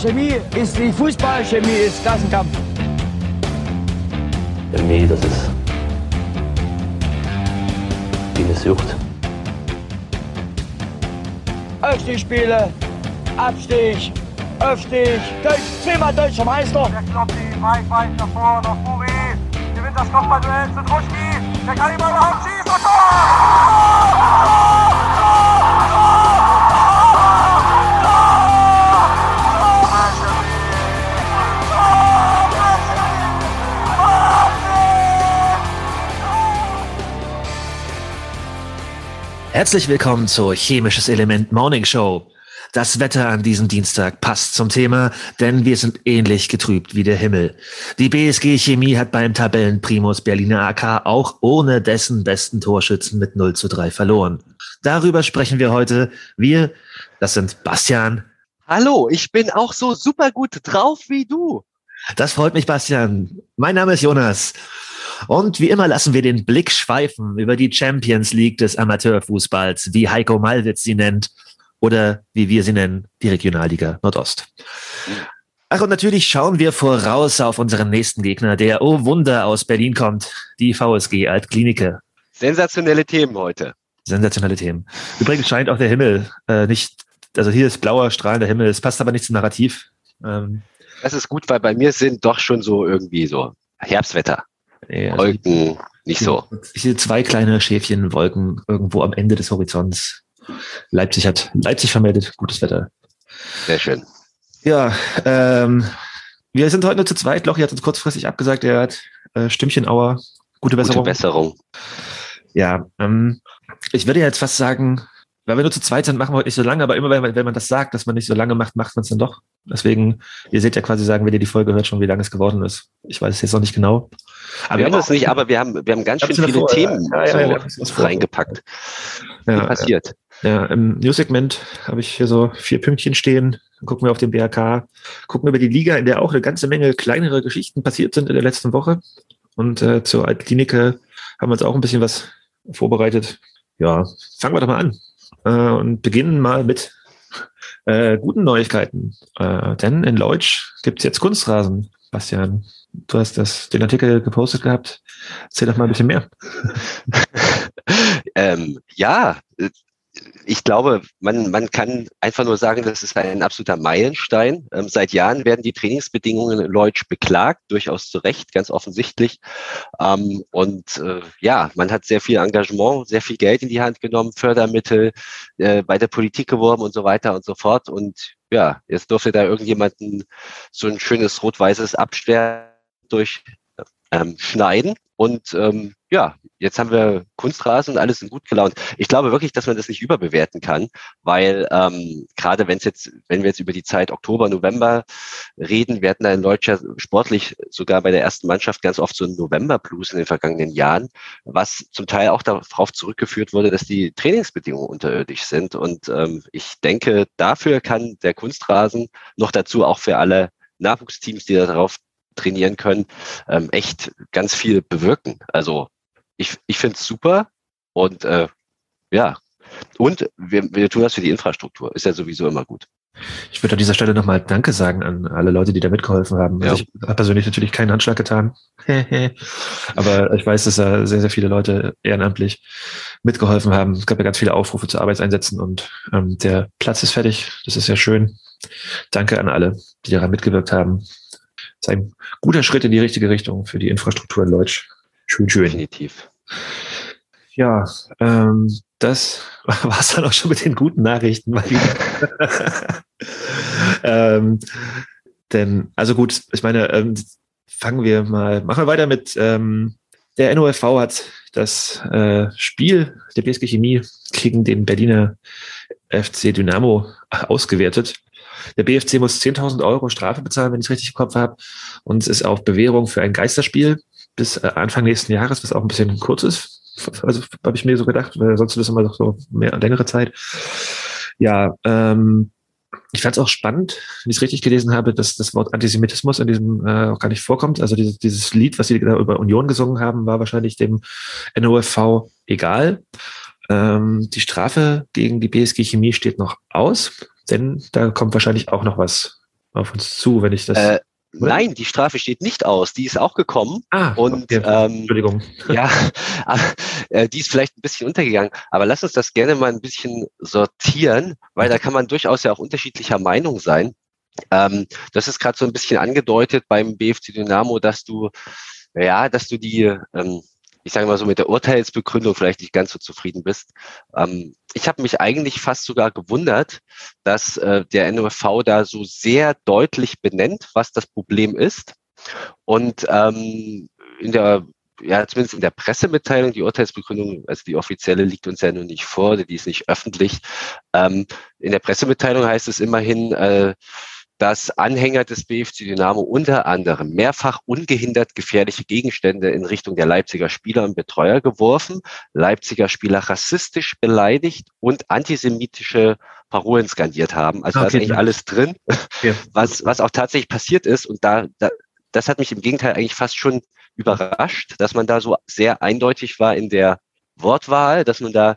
Chemie ist wie Fußball, Chemie ist Klassenkampf. Chemie, das ist wie eine Sucht. Aufstiegsspiele, Abstieg, Aufstieg, Deutsch, zehnmal deutscher Meister. Der Kloppi, weit, weit nach vorne, nach Furi. Gewinnt das Kopfballduell zu Druschki. Der kann immer überhaupt schießen. und Tor! Herzlich willkommen zur Chemisches Element Morning Show. Das Wetter an diesem Dienstag passt zum Thema, denn wir sind ähnlich getrübt wie der Himmel. Die BSG Chemie hat beim Tabellenprimus Berliner AK auch ohne dessen besten Torschützen mit 0 zu 3 verloren. Darüber sprechen wir heute. Wir, das sind Bastian. Hallo, ich bin auch so super gut drauf wie du. Das freut mich, Bastian. Mein Name ist Jonas. Und wie immer lassen wir den Blick schweifen über die Champions League des Amateurfußballs, wie Heiko Malwitz sie nennt, oder wie wir sie nennen, die Regionalliga Nordost. Ach, und natürlich schauen wir voraus auf unseren nächsten Gegner, der, oh Wunder, aus Berlin kommt, die VSG Altklinike. Sensationelle Themen heute. Sensationelle Themen. Übrigens scheint auch der Himmel äh, nicht, also hier ist blauer, strahlender Himmel, es passt aber nicht zum Narrativ. Ähm, das ist gut, weil bei mir sind doch schon so irgendwie so Herbstwetter. Nee, also Wolken, nicht so. Ich sehe zwei kleine Schäfchen, Wolken irgendwo am Ende des Horizonts. Leipzig hat, Leipzig vermeldet, gutes Wetter. Sehr schön. Ja, ähm, wir sind heute nur zu zweit. Lochi hat uns kurzfristig abgesagt, er hat äh, Stimmchenauer. Gute Gute Besserung. Besserung. Ja, ähm, ich würde jetzt fast sagen, weil wir nur zu zweit sind, machen wir heute nicht so lange, aber immer wenn man, wenn man das sagt, dass man nicht so lange macht, macht man es dann doch. Deswegen, ihr seht ja quasi sagen, wenn ihr die Folge hört, schon wie lange es geworden ist. Ich weiß es jetzt noch nicht genau. Aber wir haben haben das nicht, aber wir haben, wir haben ganz schön viele vor, Themen ja, so ja, wir reingepackt. ja, passiert. Ja, im News-Segment habe ich hier so vier Pünktchen stehen. Dann gucken wir auf den BRK, gucken über die Liga, in der auch eine ganze Menge kleinere Geschichten passiert sind in der letzten Woche. Und äh, zur Altklinike haben wir uns auch ein bisschen was vorbereitet. Ja, fangen wir doch mal an äh, und beginnen mal mit äh, guten Neuigkeiten. Äh, denn in Leutsch gibt's jetzt Kunstrasen. Bastian, du hast das, den Artikel gepostet gehabt. Erzähl doch mal ein bisschen mehr. ähm, ja, ich glaube, man, man kann einfach nur sagen, das ist ein absoluter Meilenstein. Ähm, seit Jahren werden die Trainingsbedingungen in Leutsch beklagt, durchaus zu Recht, ganz offensichtlich. Ähm, und äh, ja, man hat sehr viel Engagement, sehr viel Geld in die Hand genommen, Fördermittel äh, bei der Politik geworben und so weiter und so fort. Und ja, jetzt durfte da irgendjemanden so ein schönes rot-weißes Absperr durch ähm, schneiden. Und ähm, ja, jetzt haben wir Kunstrasen und alles sind gut gelaunt. Ich glaube wirklich, dass man das nicht überbewerten kann, weil ähm, gerade wenn es jetzt, wenn wir jetzt über die Zeit Oktober, November reden, wir hatten da in Deutschland sportlich sogar bei der ersten Mannschaft ganz oft so einen November-Blues in den vergangenen Jahren, was zum Teil auch darauf zurückgeführt wurde, dass die Trainingsbedingungen unterirdisch sind. Und ähm, ich denke, dafür kann der Kunstrasen noch dazu auch für alle Nachwuchsteams, die darauf trainieren können, ähm, echt ganz viel bewirken. Also ich, ich finde es super und äh, ja, und wir, wir tun das für die Infrastruktur. Ist ja sowieso immer gut. Ich würde an dieser Stelle nochmal Danke sagen an alle Leute, die da mitgeholfen haben. Ja. Also ich habe persönlich natürlich keinen Handschlag getan. Aber ich weiß, dass da sehr, sehr viele Leute ehrenamtlich mitgeholfen haben. Es gab ja ganz viele Aufrufe zu Arbeitseinsätzen und ähm, der Platz ist fertig. Das ist sehr schön. Danke an alle, die daran mitgewirkt haben. Das ist ein guter Schritt in die richtige Richtung für die Infrastruktur in Leutsch. Schön, schön. Definitiv. Ja, ähm, das war es dann auch schon mit den guten Nachrichten. ähm, denn, also gut, ich meine, ähm, fangen wir mal, machen wir weiter mit, ähm, der NOFV hat das äh, Spiel der BSG Chemie gegen den Berliner FC Dynamo ausgewertet. Der BFC muss 10.000 Euro Strafe bezahlen, wenn ich es richtig im Kopf habe. Und es ist auf Bewährung für ein Geisterspiel bis äh, Anfang nächsten Jahres, was auch ein bisschen kurz ist. Also habe ich mir so gedacht, weil sonst das immer noch so mehr längere Zeit. Ja, ähm, ich fand es auch spannend, wenn ich es richtig gelesen habe, dass das Wort Antisemitismus in diesem äh, auch gar nicht vorkommt. Also dieses, dieses Lied, was sie da über Union gesungen haben, war wahrscheinlich dem NOFV egal. Ähm, die Strafe gegen die BSG Chemie steht noch aus, denn da kommt wahrscheinlich auch noch was auf uns zu, wenn ich das. Äh, nein, die Strafe steht nicht aus. Die ist auch gekommen. ah, und okay. ähm, Entschuldigung. ja, äh, die ist vielleicht ein bisschen untergegangen. Aber lass uns das gerne mal ein bisschen sortieren, weil da kann man durchaus ja auch unterschiedlicher Meinung sein. Ähm, das ist gerade so ein bisschen angedeutet beim BFC Dynamo, dass du, ja, dass du die, ähm, ich sage mal so mit der Urteilsbegründung vielleicht nicht ganz so zufrieden bist. Ähm, ich habe mich eigentlich fast sogar gewundert, dass äh, der NOFV da so sehr deutlich benennt, was das Problem ist. Und ähm, in der ja, zumindest in der Pressemitteilung, die Urteilsbegründung, also die offizielle liegt uns ja nun nicht vor, die ist nicht öffentlich. Ähm, in der Pressemitteilung heißt es immerhin, äh, dass Anhänger des BFC Dynamo unter anderem mehrfach ungehindert gefährliche Gegenstände in Richtung der Leipziger Spieler und Betreuer geworfen, Leipziger Spieler rassistisch beleidigt und antisemitische Parolen skandiert haben. Also da ist Okay, eigentlich ja. alles drin, Ja. was, was auch tatsächlich passiert ist. Und da, da, das hat mich im Gegenteil eigentlich fast schon überrascht, dass man da so sehr eindeutig war in der Wortwahl, dass man da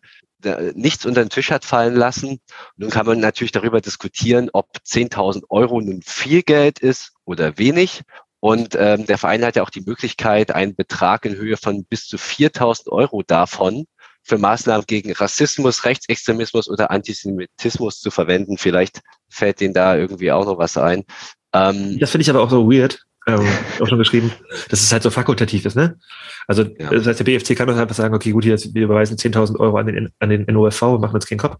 nichts unter den Tisch hat fallen lassen. Nun kann man natürlich darüber diskutieren, ob 10.000 Euro nun viel Geld ist oder wenig. Und ähm, der Verein hat ja auch die Möglichkeit, einen Betrag in Höhe von bis zu 4.000 Euro davon für Maßnahmen gegen Rassismus, Rechtsextremismus oder Antisemitismus zu verwenden. Vielleicht fällt denen da irgendwie auch noch was ein. Ähm, Das finde ich aber auch so weird. Ähm, auch schon geschrieben, dass es halt so fakultativ ist, ne? Also, Ja. das heißt, der BFC kann doch einfach sagen, okay, gut, hier, wir überweisen 10.000 Euro an den, an den NOFV und machen uns keinen Kopf.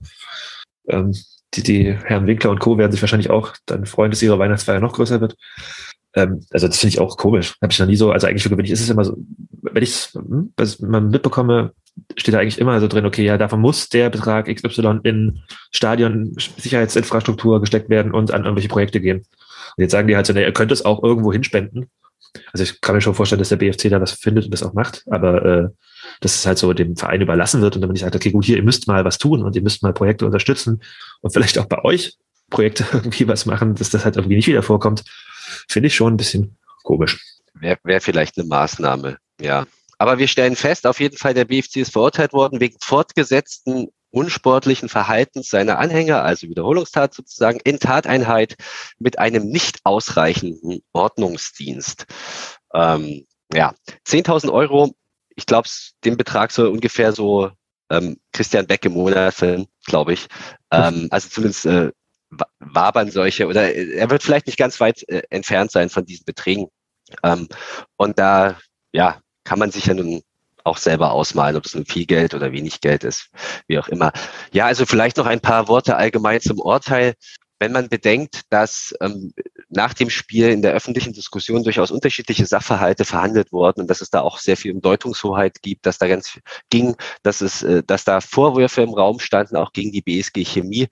Ähm, die, die Herren Winkler und Co. werden sich wahrscheinlich auch dann freuen, dass ihre Weihnachtsfeier noch größer wird. Ähm, also, das finde ich auch komisch. Habe ich noch nie so, also eigentlich für gewöhnlich ist es immer so, wenn ich es mal mitbekomme, steht da eigentlich immer so drin, okay, ja, davon muss der Betrag XY in Stadion, Sicherheitsinfrastruktur gesteckt werden und an irgendwelche Projekte gehen. Und jetzt sagen die halt so, ne, ihr könnt es auch irgendwo hinspenden. Also ich kann mir schon vorstellen, dass der BFC da was findet und das auch macht, aber äh, dass es halt so dem Verein überlassen wird und dann, wenn ich sage, okay, gut, hier, ihr müsst mal was tun und ihr müsst mal Projekte unterstützen und vielleicht auch bei euch Projekte irgendwie was machen, dass das halt irgendwie nicht wieder vorkommt, finde ich schon ein bisschen komisch. Wäre wär vielleicht eine Maßnahme, ja. Aber wir stellen fest, auf jeden Fall, der BFC ist verurteilt worden wegen fortgesetzten unsportlichen Verhaltens seiner Anhänger, also Wiederholungstat sozusagen, in Tateinheit mit einem nicht ausreichenden Ordnungsdienst. Ähm, ja, 10.000 Euro, ich glaube, den Betrag soll ungefähr so ähm, Christian Beck im Monat filmen, glaube ich. Ähm, also zumindest äh, wa- wabern solche, oder äh, er wird vielleicht nicht ganz weit äh, entfernt sein von diesen Beträgen. Ähm, und da, ja, kann man sich ja nun auch selber ausmalen, ob es nun viel Geld oder wenig Geld ist, wie auch immer. Ja, also vielleicht noch ein paar Worte allgemein zum Urteil. Wenn man bedenkt, dass ähm, nach dem Spiel in der öffentlichen Diskussion durchaus unterschiedliche Sachverhalte verhandelt wurden und dass es da auch sehr viel um Deutungshoheit gibt, dass da ganz ging, dass es, äh, dass da Vorwürfe im Raum standen, auch gegen die BSG Chemie,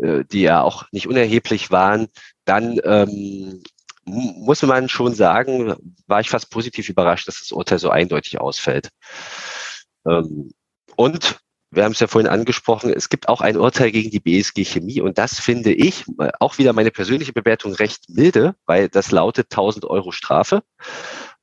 äh, die ja auch nicht unerheblich waren, dann ähm, muss man schon sagen, war ich fast positiv überrascht, dass das Urteil so eindeutig ausfällt. Ähm, und wir haben es ja vorhin angesprochen, es gibt auch ein Urteil gegen die BSG Chemie und das finde ich, äh, auch wieder meine persönliche Bewertung, recht milde, weil das lautet 1000 Euro Strafe.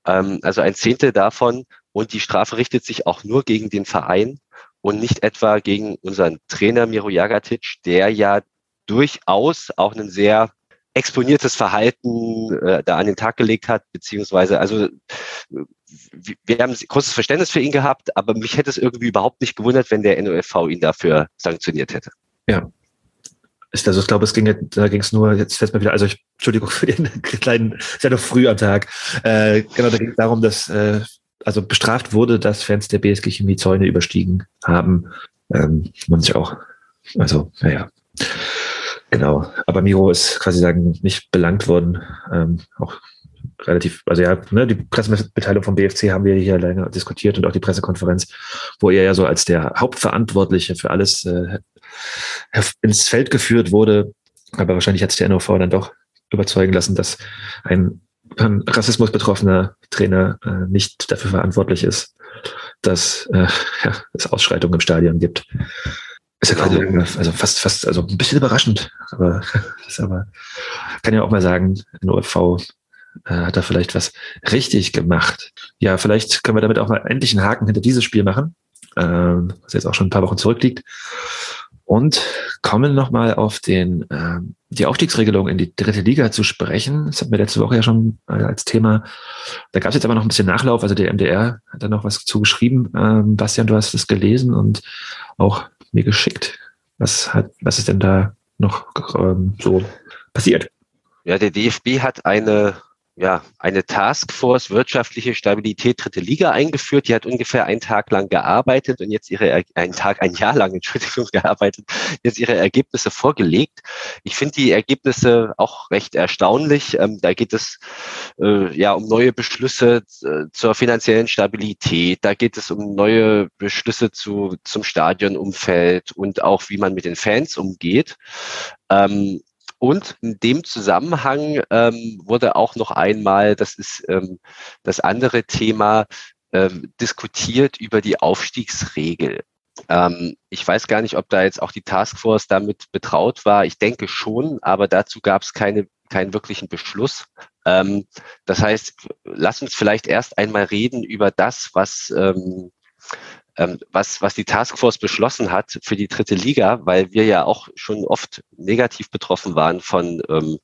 Ähm, also ein Zehntel davon und die Strafe richtet sich auch nur gegen den Verein und nicht etwa gegen unseren Trainer Miro Jagatic, der ja durchaus auch einen sehr exponiertes Verhalten äh, da an den Tag gelegt hat, beziehungsweise, also wir haben großes Verständnis für ihn gehabt, aber mich hätte es irgendwie überhaupt nicht gewundert, wenn der NOFV ihn dafür sanktioniert hätte. Ist also, ich glaube, es ging da ging es nur, jetzt fällt mir wieder, also ich, Entschuldigung für den kleinen, ist ja noch früh am Tag. Äh, genau, da ging es darum, dass äh, also bestraft wurde, dass Fans der BSG Chemie Zäune überstiegen haben. Ähm, man sich auch, also, naja. Genau. Aber Miro ist quasi sagen, nicht belangt worden. Ähm, auch relativ, also ja, ne, die Pressemitteilung vom BFC haben wir hier länger diskutiert und auch die Pressekonferenz, wo er ja so als der Hauptverantwortliche für alles äh, ins Feld geführt wurde. Aber wahrscheinlich hat sich der NOV dann doch überzeugen lassen, dass ein ein Rassismus betroffener Trainer äh, nicht dafür verantwortlich ist, dass äh, ja, es Ausschreitungen im Stadion gibt. Ist ja quasi, also fast, fast, also ein bisschen überraschend, aber, ist aber kann ja auch mal sagen, ein OFV äh, hat da vielleicht was richtig gemacht. Ja, vielleicht können wir damit auch mal endlich einen Haken hinter dieses Spiel machen, ähm, was jetzt auch schon ein paar Wochen zurückliegt. und kommen nochmal auf den, äh, die Aufstiegsregelung in die dritte Liga zu sprechen. Das hatten wir letzte Woche ja schon äh, als Thema. Da gab es jetzt aber noch ein bisschen Nachlauf. Also der MDR hat da noch was zugeschrieben. Ähm, Bastian, du hast es gelesen und auch mir geschickt. Was hat, was ist denn da noch ähm, so passiert? Ja, der DFB hat eine ja, eine Taskforce wirtschaftliche Stabilität dritte Liga eingeführt. Die hat ungefähr einen Tag lang gearbeitet und jetzt ihre, einen Tag, ein Jahr lang, Entschuldigung, gearbeitet, jetzt ihre Ergebnisse vorgelegt. Ich finde die Ergebnisse auch recht erstaunlich. Ähm, da geht es äh, ja um neue Beschlüsse äh, zur finanziellen Stabilität. Da geht es um neue Beschlüsse zu, zum Stadionumfeld und auch wie man mit den Fans umgeht. Ähm, und in dem Zusammenhang ähm, wurde auch noch einmal, das ist ähm, das andere Thema, ähm, diskutiert über die Aufstiegsregel. Ähm, ich weiß gar nicht, ob da jetzt auch die Taskforce damit betraut war. Ich denke schon, aber dazu gab es keine, keinen wirklichen Beschluss. Ähm, das heißt, lass uns vielleicht erst einmal reden über das, was ähm, was, was die Taskforce beschlossen hat für die dritte Liga, weil wir ja auch schon oft negativ betroffen waren von ähm,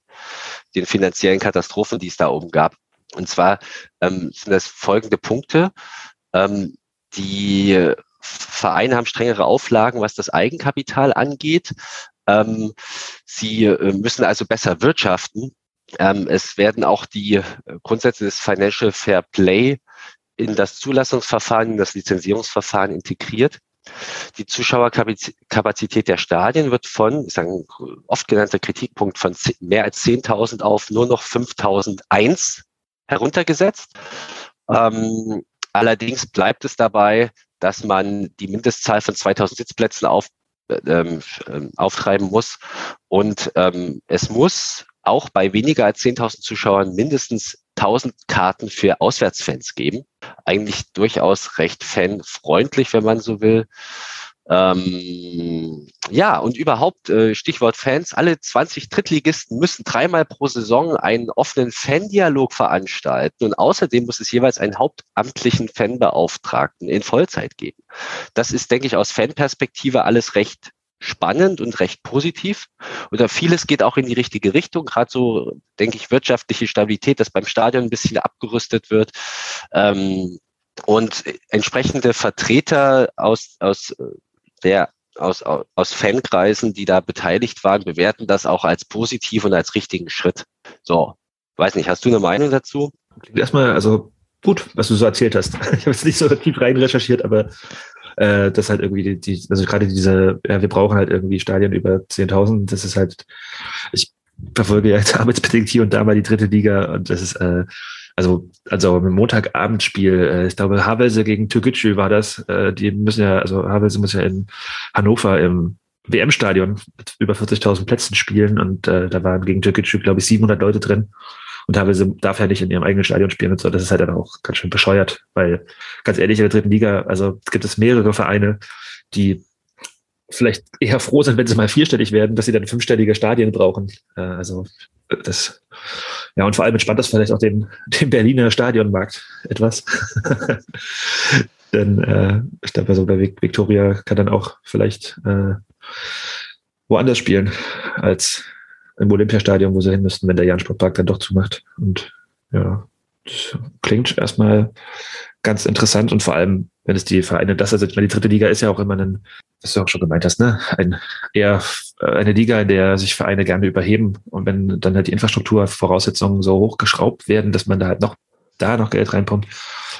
den finanziellen Katastrophen, die es da oben gab. Und zwar ähm, sind das folgende Punkte. Ähm, die Vereine haben strengere Auflagen, was das Eigenkapital angeht. Ähm, sie äh, müssen also besser wirtschaften. Ähm, es werden auch die Grundsätze des Financial Fair Play in das Zulassungsverfahren, in das Lizenzierungsverfahren integriert. Die Zuschauerkapazität der Stadien wird von, ist ein oft genannter Kritikpunkt, von mehr als 10.000 auf nur noch 5.001 heruntergesetzt. Ähm, allerdings bleibt es dabei, dass man die Mindestzahl von 2.000 Sitzplätzen auf, ähm, ähm, auftreiben muss. Und ähm, es muss auch bei weniger als 10.000 Zuschauern mindestens 1000 Karten für Auswärtsfans geben. Eigentlich durchaus recht fanfreundlich, wenn man so will. Ähm, ja, und überhaupt, äh, Stichwort Fans, alle 20 Drittligisten müssen dreimal pro Saison einen offenen Fandialog veranstalten und außerdem muss es jeweils einen hauptamtlichen Fanbeauftragten in Vollzeit geben. Das ist, denke ich, aus Fanperspektive alles recht spannend und recht positiv. Oder vieles geht auch in die richtige Richtung. Gerade so, denke ich, wirtschaftliche Stabilität, dass beim Stadion ein bisschen abgerüstet wird. Ähm, und entsprechende Vertreter aus, aus der aus, aus Fankreisen, die da beteiligt waren, bewerten das auch als positiv und als richtigen Schritt. So, weiß nicht, hast du eine Meinung dazu? Erstmal, also gut, was du so erzählt hast. Ich habe jetzt nicht so tief rein recherchiert, aber äh, das halt irgendwie die, die also gerade diese, ja, wir brauchen halt irgendwie Stadien über 10.000, das ist halt, ich verfolge ja jetzt arbeitsbedingt hier und da mal die dritte Liga und das ist, äh, also, also im Montagabendspiel, äh, ich glaube, Havelse gegen Türkgücü war das, äh, die müssen ja, also Havelse muss ja in Hannover im WM-Stadion mit über 40.000 Plätzen spielen und äh, da waren gegen Türkgücü, glaube ich, 700 Leute drin und teilweise darf er nicht in ihrem eigenen Stadion spielen und so. Das ist halt dann auch ganz schön bescheuert, weil ganz ehrlich, in der dritten Liga, also gibt es mehrere Vereine, die vielleicht eher froh sind, wenn sie mal vierstellig werden, dass sie dann fünfstellige Stadien brauchen. Äh, also das, ja, und vor allem entspannt das vielleicht auch den, den Berliner Stadionmarkt etwas. Denn äh, ich glaube, also bei Victoria kann dann auch vielleicht äh, woanders spielen als im Olympiastadion, wo sie hin müssten, wenn der Jan-Sportpark dann doch zumacht. Und ja, klingt erstmal ganz interessant und vor allem, wenn es die Vereine das, ich meine, die dritte Liga ist ja auch immer ein, was du auch schon gemeint hast, ne, ein eher äh, eine Liga, in der sich Vereine gerne überheben und wenn dann halt die Infrastrukturvoraussetzungen so hochgeschraubt werden, dass man da halt noch da noch Geld reinpumpt.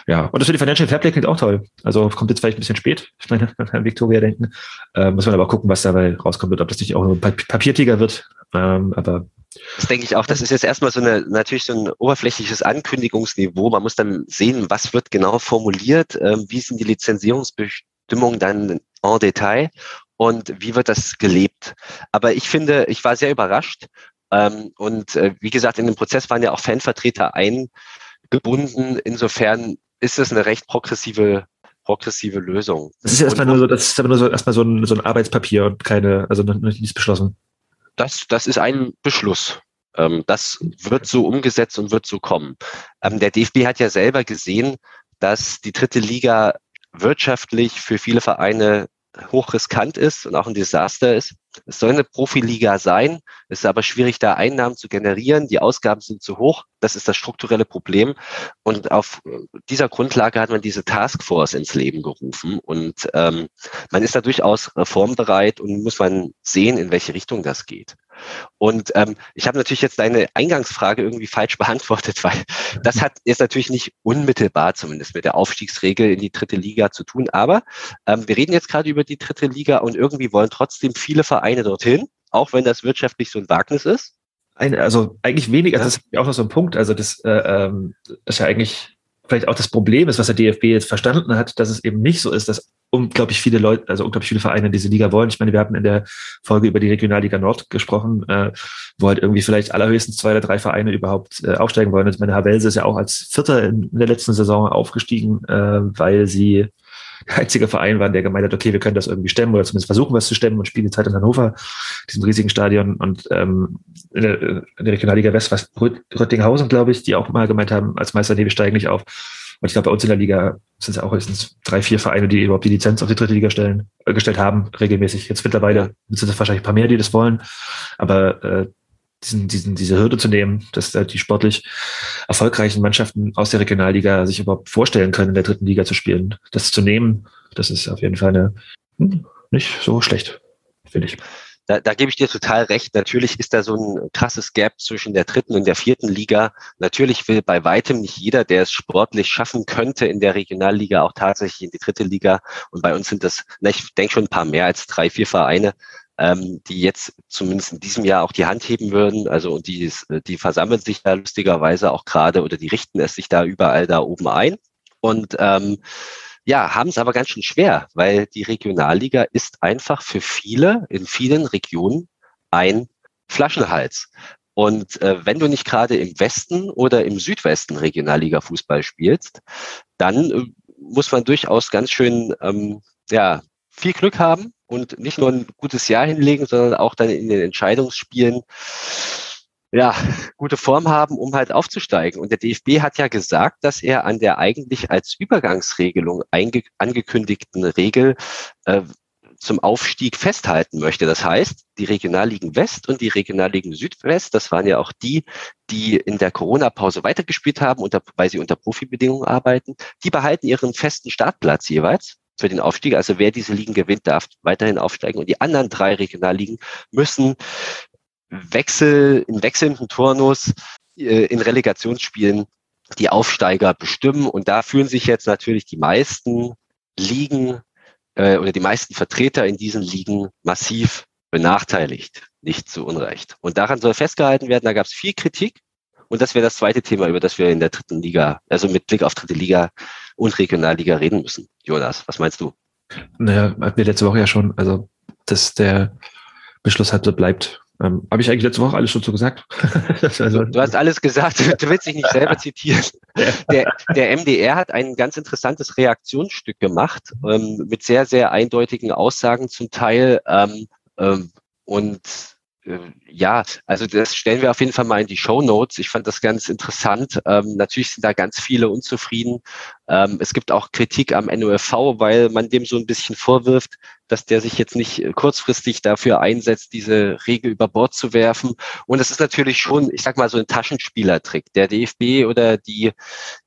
Ja, und das für die Financial Fairplay klingt auch toll. Also kommt jetzt vielleicht ein bisschen spät, ich meine, an Victoria denken. Äh, muss man aber gucken, was dabei rauskommt wird, ob das nicht auch ein Papiertiger wird. Ähm, aber das denke ich auch. Das ist jetzt erstmal so eine, natürlich so ein oberflächliches Ankündigungsniveau. Man muss dann sehen, was wird genau formuliert, ähm, wie sind die Lizenzierungsbestimmungen dann en Detail und wie wird das gelebt. Aber ich finde, ich war sehr überrascht. Ähm, und äh, wie gesagt, in dem Prozess waren ja auch Fanvertreter eingebunden. Insofern ist es eine recht progressive progressive Lösung. Das ist erstmal nur so, das ist aber nur so erstmal so ein, so ein Arbeitspapier und keine, also noch nichts beschlossen das, das ist ein Beschluss. Ähm, das wird so umgesetzt und wird so kommen. Ähm, der DFB hat ja selber gesehen, dass die dritte Liga wirtschaftlich für viele Vereine hochriskant ist und auch ein Desaster ist. Es soll eine Profiliga sein, es ist aber schwierig, da Einnahmen zu generieren. Die Ausgaben sind zu hoch. Das ist das strukturelle Problem. Und auf dieser Grundlage hat man diese Taskforce ins Leben gerufen. Und ähm, man ist da durchaus reformbereit und muss man sehen, in welche Richtung das geht. Und ähm, ich habe natürlich jetzt deine Eingangsfrage irgendwie falsch beantwortet, weil das hat jetzt natürlich nicht unmittelbar zumindest mit der Aufstiegsregel in die dritte Liga zu tun. Aber ähm, wir reden jetzt gerade über die dritte Liga und irgendwie wollen trotzdem viele Vereine dorthin, auch wenn das wirtschaftlich so ein Wagnis ist. Eine, also eigentlich weniger, ja. das ist auch noch so ein Punkt. Also das äh, ähm, ist ja eigentlich vielleicht auch das Problem ist, was der DFB jetzt verstanden hat, dass es eben nicht so ist, dass unglaublich viele Leute, also unglaublich viele Vereine diese Liga wollen. Ich meine, wir hatten in der Folge über die Regionalliga Nord gesprochen, äh, wo halt irgendwie vielleicht allerhöchstens zwei oder drei Vereine überhaupt äh, aufsteigen wollen. Und ich meine, Havelse ist ja auch als Vierter in, in der letzten Saison aufgestiegen, äh, weil sie der einzige Verein waren, der gemeint hat, okay, wir können das irgendwie stemmen oder zumindest versuchen, was zu stemmen und spielen Zeit in Hannover, diesem riesigen Stadion und ähm, in, der, in der Regionalliga West, was Röttinghausen, glaube ich, die auch mal gemeint haben, als Meister, nee, wir steigen nicht auf. Und ich glaube, bei uns in der Liga sind es auch höchstens drei, vier Vereine, die überhaupt die Lizenz auf die dritte Liga stellen, äh, gestellt haben, regelmäßig. Jetzt mittlerweile sind es wahrscheinlich ein paar mehr, die das wollen. Aber äh, diesen, diesen, diese Hürde zu nehmen, dass da die sportlich erfolgreichen Mannschaften aus der Regionalliga sich überhaupt vorstellen können, in der dritten Liga zu spielen. Das zu nehmen, das ist auf jeden Fall eine, hm, nicht so schlecht, finde ich da, da gebe ich dir total recht. Natürlich ist da so ein krasses Gap zwischen der dritten und der vierten Liga. Natürlich will bei weitem nicht jeder, der es sportlich schaffen könnte, in der Regionalliga auch tatsächlich in die dritte Liga. Und bei uns sind das, na, ich denke schon ein paar mehr als drei, vier Vereine, ähm, die jetzt zumindest in diesem Jahr auch die Hand heben würden. Also und die, die versammeln sich da lustigerweise auch gerade oder die richten es sich da überall da oben ein. Und ähm, ja, haben es aber ganz schön schwer, weil die Regionalliga ist einfach für viele in vielen Regionen ein Flaschenhals. Und äh, wenn du nicht gerade im Westen oder im Südwesten Regionalliga Fußball spielst, dann äh, muss man durchaus ganz schön ähm, ja, viel Glück haben und nicht nur ein gutes Jahr hinlegen, sondern auch dann in den Entscheidungsspielen ja, gute Form haben, um halt aufzusteigen. Und der DFB hat ja gesagt, dass er an der eigentlich als Übergangsregelung angekündigten Regel äh, zum Aufstieg festhalten möchte. Das heißt, die Regionalligen West und die Regionalligen Südwest, das waren ja auch die, die in der Corona-Pause weitergespielt haben, unter, weil sie unter Profibedingungen arbeiten, die behalten ihren festen Startplatz jeweils für den Aufstieg. Also wer diese Ligen gewinnt, darf weiterhin aufsteigen. Und die anderen drei Regionalligen müssen Wechsel, in wechselnden Turnus äh, in Relegationsspielen die Aufsteiger bestimmen. Und da fühlen sich jetzt natürlich die meisten Ligen äh, oder die meisten Vertreter in diesen Ligen massiv benachteiligt, nicht zu Unrecht. Und daran soll festgehalten werden, da gab es viel Kritik. Und das wäre das zweite Thema, über das wir in der dritten Liga, also mit Blick auf dritte Liga und Regionalliga reden müssen. Jonas, was meinst du? Naja, hatten wir letzte Woche ja schon, also dass der Beschluss halt so bleibt, ähm, Habe ich eigentlich letzte Woche alles schon so gesagt? also, du hast alles gesagt, du willst dich nicht selber zitieren. Der, der MDR hat ein ganz interessantes Reaktionsstück gemacht, ähm, mit sehr, sehr eindeutigen Aussagen zum Teil. Ähm, ähm, und ja, also das stellen wir auf jeden Fall mal in die Show Notes. Ich fand das ganz interessant. Ähm, natürlich sind da ganz viele unzufrieden. Ähm, es gibt auch Kritik am NOFV, weil man dem so ein bisschen vorwirft, dass der sich jetzt nicht kurzfristig dafür einsetzt, diese Regel über Bord zu werfen. Und es ist natürlich schon, ich sag mal, so ein Taschenspielertrick. Der DFB oder die,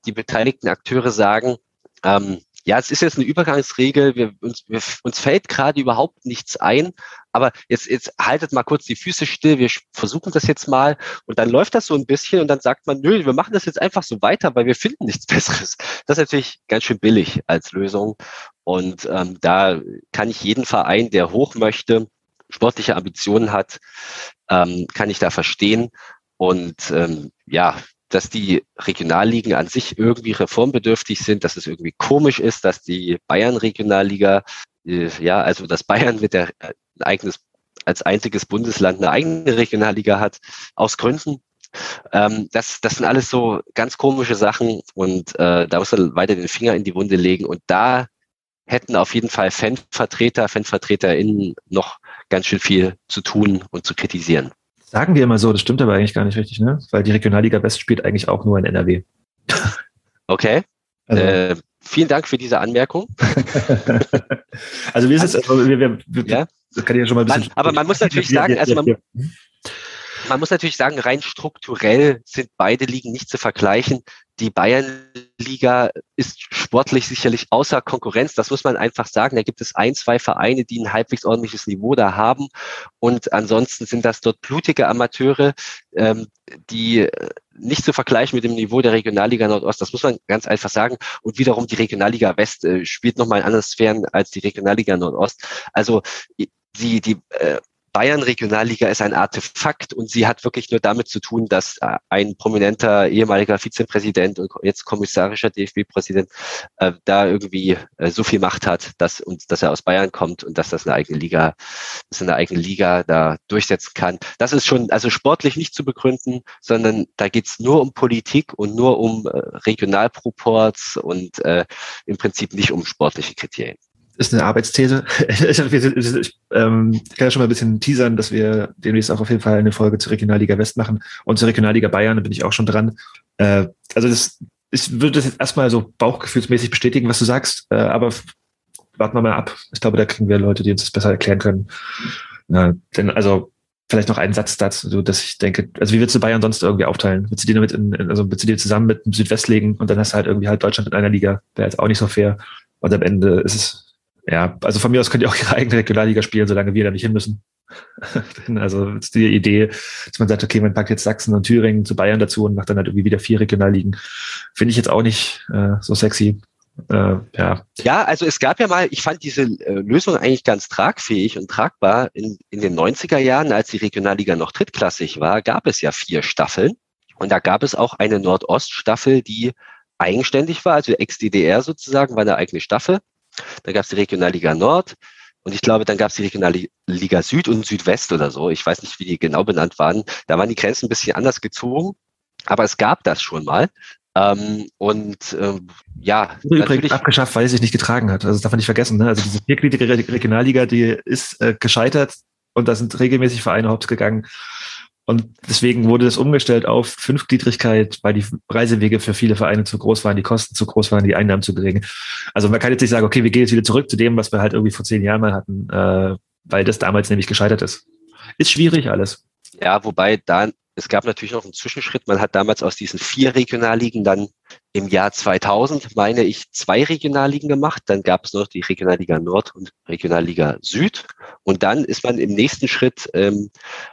die beteiligten Akteure sagen, ähm, ja, es ist jetzt eine Übergangsregel, wir, uns, wir, uns fällt gerade überhaupt nichts ein, aber jetzt, jetzt haltet mal kurz die Füße still, wir versuchen das jetzt mal. Und dann läuft das so ein bisschen und dann sagt man, nö, wir machen das jetzt einfach so weiter, weil wir finden nichts Besseres. Das ist natürlich ganz schön billig als Lösung. Und ähm, da kann ich jeden Verein, der hoch möchte, sportliche Ambitionen hat, ähm, kann ich da verstehen. Und ähm, ja, dass die Regionalligen an sich irgendwie reformbedürftig sind, dass es irgendwie komisch ist, dass die Bayern-Regionalliga, äh, ja, also dass Bayern mit der äh, eigenes, als einziges Bundesland eine eigene Regionalliga hat, aus Gründen. Ähm, das, das sind alles so ganz komische Sachen und äh, da muss man weiter den Finger in die Wunde legen und da hätten auf jeden Fall Fanvertreter, FanvertreterInnen noch ganz schön viel zu tun und zu kritisieren. Sagen wir immer so, das stimmt aber eigentlich gar nicht richtig, ne? Weil die Regionalliga West spielt eigentlich auch nur in NRW. Okay. Also, äh, vielen Dank für diese Anmerkung. also wie ist es, also wir, wir, wir, Ja. das kann ich ja schon mal ein bisschen. Man, aber man muss natürlich sagen, also man, man muss natürlich sagen, rein strukturell sind beide Ligen nicht zu vergleichen. Die Bayernliga ist sportlich sicherlich außer Konkurrenz. Das muss man einfach sagen. Da gibt es ein, zwei Vereine, die ein halbwegs ordentliches Niveau da haben. Und ansonsten sind das dort blutige Amateure, ähm, die äh, nicht zu vergleichen mit dem Niveau der Regionalliga Nordost. Das muss man ganz einfach sagen. Und wiederum die Regionalliga West äh, spielt nochmal in anderen Sphären als die Regionalliga Nordost. Also die, die äh, Bayern-Regionalliga ist ein Artefakt und sie hat wirklich nur damit zu tun, dass äh, ein prominenter ehemaliger Vizepräsident und jetzt kommissarischer DFB-Präsident äh, da irgendwie äh, so viel Macht hat, dass und dass er aus Bayern kommt und dass das eine eigene Liga, dass eine eigene Liga da durchsetzen kann. Das ist schon also sportlich nicht zu begründen, sondern da geht's nur um Politik und nur um äh, Regionalproports und äh, im Prinzip nicht um sportliche Kriterien ist eine Arbeitsthese. ich, ich ähm, kann ja schon mal ein bisschen teasern, dass wir demnächst auch auf jeden Fall eine Folge zur Regionalliga West machen und zur Regionalliga Bayern, da bin ich auch schon dran. Äh, also das, ich würde das jetzt erstmal so bauchgefühlsmäßig bestätigen, was du sagst, äh, aber warten wir mal ab. Ich glaube, da kriegen wir Leute, die uns das besser erklären können. Ja, denn also vielleicht noch einen Satz dazu, dass ich denke, also wie willst du Bayern sonst irgendwie aufteilen? Willst du die damit in, also willst du die zusammen mit dem Südwest legen und dann hast du halt irgendwie halt Deutschland in einer Liga? Wäre jetzt auch nicht so fair. Und am Ende ist es ja, also von mir aus könnt ihr auch ihre eigene Regionalliga spielen, solange wir da nicht hin müssen. also die Idee, dass man sagt, okay, man packt jetzt Sachsen und Thüringen zu Bayern dazu und macht dann halt irgendwie wieder vier Regionalligen. Finde ich jetzt auch nicht äh, so sexy. Äh, ja. ja, also es gab ja mal, ich fand diese äh, Lösung eigentlich ganz tragfähig und tragbar. In, in den 90er Jahren, als die Regionalliga noch drittklassig war, gab es ja vier Staffeln. Und da gab es auch eine Nordoststaffel, die eigenständig war, also Ex-DDR sozusagen, war eine eigene Staffel. Da gab es die Regionalliga Nord und ich glaube, dann gab es die Regionalliga Süd und Südwest oder so. Ich weiß nicht, wie die genau benannt waren. Da waren die Grenzen ein bisschen anders gezogen, aber es gab das schon mal. Ähm, und ähm, ja, übrigens abgeschafft, weil es sich nicht getragen hat. Also das darf man nicht vergessen. Ne? Also diese viergliedrige Regionalliga, die ist äh, gescheitert und da sind regelmäßig Vereine hops gegangen. Und deswegen wurde das umgestellt auf Fünfgliedrigkeit, weil die Reisewege für viele Vereine zu groß waren, die Kosten zu groß waren, die Einnahmen zu gering. Also man kann jetzt nicht sagen, okay, wir gehen jetzt wieder zurück zu dem, was wir halt irgendwie vor zehn Jahren mal hatten, äh, weil das damals nämlich gescheitert ist. Ist schwierig alles. Ja, wobei da es gab natürlich noch einen Zwischenschritt. Man hat damals aus diesen vier Regionalligen dann im Jahr 2000, meine ich, zwei Regionalligen gemacht. Dann gab es noch die Regionalliga Nord und Regionalliga Süd. Und dann ist man im nächsten Schritt ähm,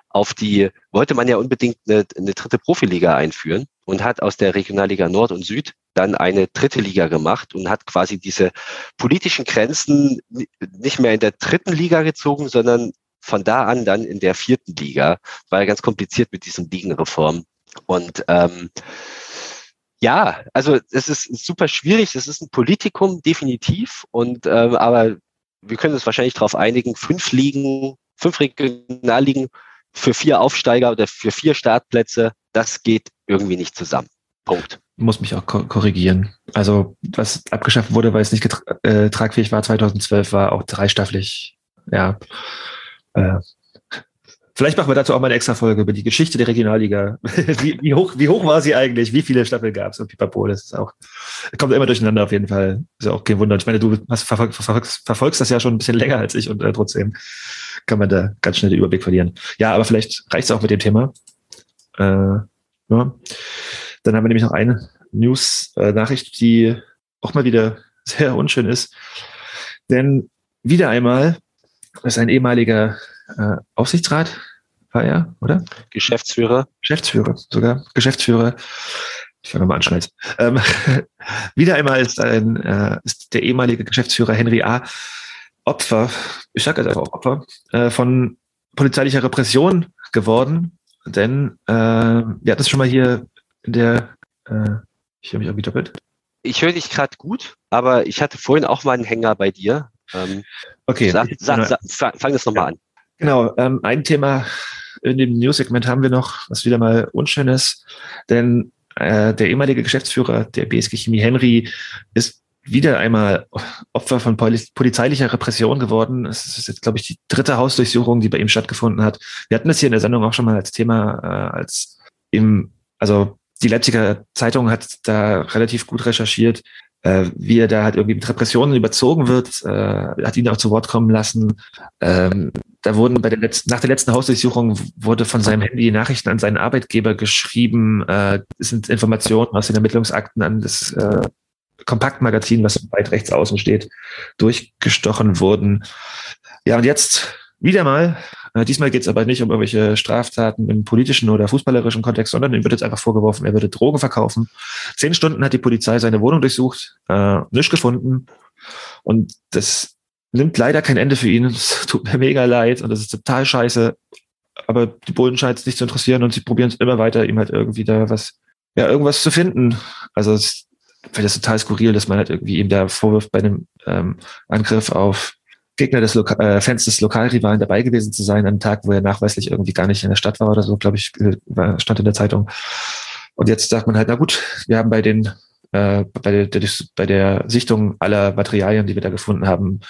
auf die, wollte man ja unbedingt eine, eine dritte Profiliga einführen und hat aus der Regionalliga Nord und Süd dann eine dritte Liga gemacht und hat quasi diese politischen Grenzen nicht mehr in der dritten Liga gezogen, sondern von da an dann in der vierten Liga. War ja ganz kompliziert mit diesen Ligenreformen. Und ähm, ja, also es ist super schwierig. Es ist ein Politikum definitiv. Und ähm, aber wir können uns wahrscheinlich darauf einigen: fünf Ligen, fünf Regionalligen für vier Aufsteiger oder für vier Startplätze. Das geht irgendwie nicht zusammen. Punkt. Muss mich auch korrigieren. Also was abgeschafft wurde, weil es nicht äh, tragfähig war 2012, war auch dreistaffelig. Ja, äh, vielleicht machen wir dazu auch mal eine extra Folge über die Geschichte der Regionalliga. wie, wie, hoch, wie hoch war sie eigentlich? Wie viele Staffeln gab es? Und Pipapo, das ist auch, kommt immer durcheinander auf jeden Fall. Ist ja auch kein Wunder. Ich meine, du hast, verfolg, verfolgst, verfolgst das ja schon ein bisschen länger als ich und äh, trotzdem kann man da ganz schnell den Überblick verlieren. Ja, aber vielleicht reicht es auch mit dem Thema. Äh, ja. Dann haben wir nämlich noch eine News-Nachricht, die auch mal wieder sehr unschön ist. Denn wieder einmal ist ein ehemaliger äh, Aufsichtsrat, war er, oder? Geschäftsführer. Geschäftsführer, sogar. Geschäftsführer. Ich fange mal an, Schneid. Ähm, wieder einmal ist, ein, äh, ist der ehemalige Geschäftsführer Henry A. Opfer, ich sage jetzt einfach Opfer, äh, von polizeilicher Repression geworden. Denn äh, wir hatten es schon mal hier in der, äh, ich höre mich irgendwie doppelt. Ich höre dich gerade gut, aber ich hatte vorhin auch mal einen Hänger bei dir. Ähm, okay. Sag, sag, sag, fang das nochmal ja. an. Genau, ähm, ein Thema in dem News-Segment haben wir noch, was wieder mal unschön ist, denn äh, der ehemalige Geschäftsführer der BSG Chemie Henry ist wieder einmal Opfer von polizeilicher Repression geworden. Es ist jetzt, glaube ich, die dritte Hausdurchsuchung, die bei ihm stattgefunden hat. Wir hatten das hier in der Sendung auch schon mal als Thema, äh, als im, also die Leipziger Zeitung hat da relativ gut recherchiert. Äh, wie er da halt irgendwie mit Repressionen überzogen wird, äh, hat ihn auch zu Wort kommen lassen. Ähm, da wurden bei der letzten, nach der letzten Hausdurchsuchung wurde von seinem Handy Nachrichten an seinen Arbeitgeber geschrieben. Äh, sind Informationen aus den Ermittlungsakten an das äh, Kompaktmagazin, was weit rechts außen steht, durchgestochen wurden. Ja, und jetzt wieder mal, äh, diesmal geht es aber nicht um irgendwelche Straftaten im politischen oder fußballerischen Kontext, sondern ihm wird jetzt einfach vorgeworfen, er würde Drogen verkaufen. Zehn Stunden hat die Polizei seine Wohnung durchsucht, äh, nichts gefunden. Und das nimmt leider kein Ende für ihn. Es tut mir mega leid und das ist total scheiße. Aber die Bullen scheint es nicht zu interessieren und sie probieren es immer weiter, ihm halt irgendwie da was, ja, irgendwas zu finden. Also es finde das total skurril, dass man halt irgendwie ihm da vorwirft, bei einem ähm, Angriff auf Gegner des Loka äh, Fans des Lokalrivalen dabei gewesen zu sein, an einem Tag, wo er nachweislich irgendwie gar nicht in der Stadt war oder so, glaube ich, äh, stand in der Zeitung. Und jetzt sagt man halt, na gut, wir haben bei den äh, bei, der, bei der Sichtung aller Materialien, die wir da gefunden haben,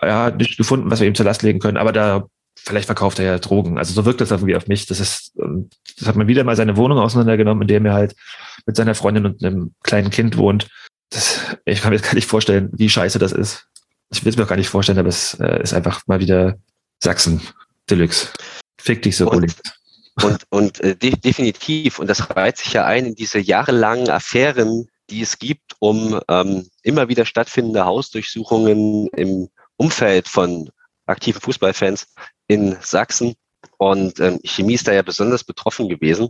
ja, nicht gefunden, was wir ihm zur Last legen können, aber da vielleicht verkauft er ja Drogen. Also so wirkt das irgendwie auf mich. Das ist, das hat man wieder mal seine Wohnung auseinandergenommen, in der er halt mit seiner Freundin und einem kleinen Kind wohnt. Das, ich kann mir gar nicht vorstellen, wie scheiße das ist. Ich will es mir auch gar nicht vorstellen, aber es äh, ist einfach mal wieder Sachsen Deluxe. Fick dich so, und, und, und äh, de definitiv, und das reiht sich ja ein in diese jahrelangen Affären, die es gibt, um ähm, immer wieder stattfindende Hausdurchsuchungen im Umfeld von aktiven Fußballfans in Sachsen. Und ähm, Chemie ist da ja besonders betroffen gewesen.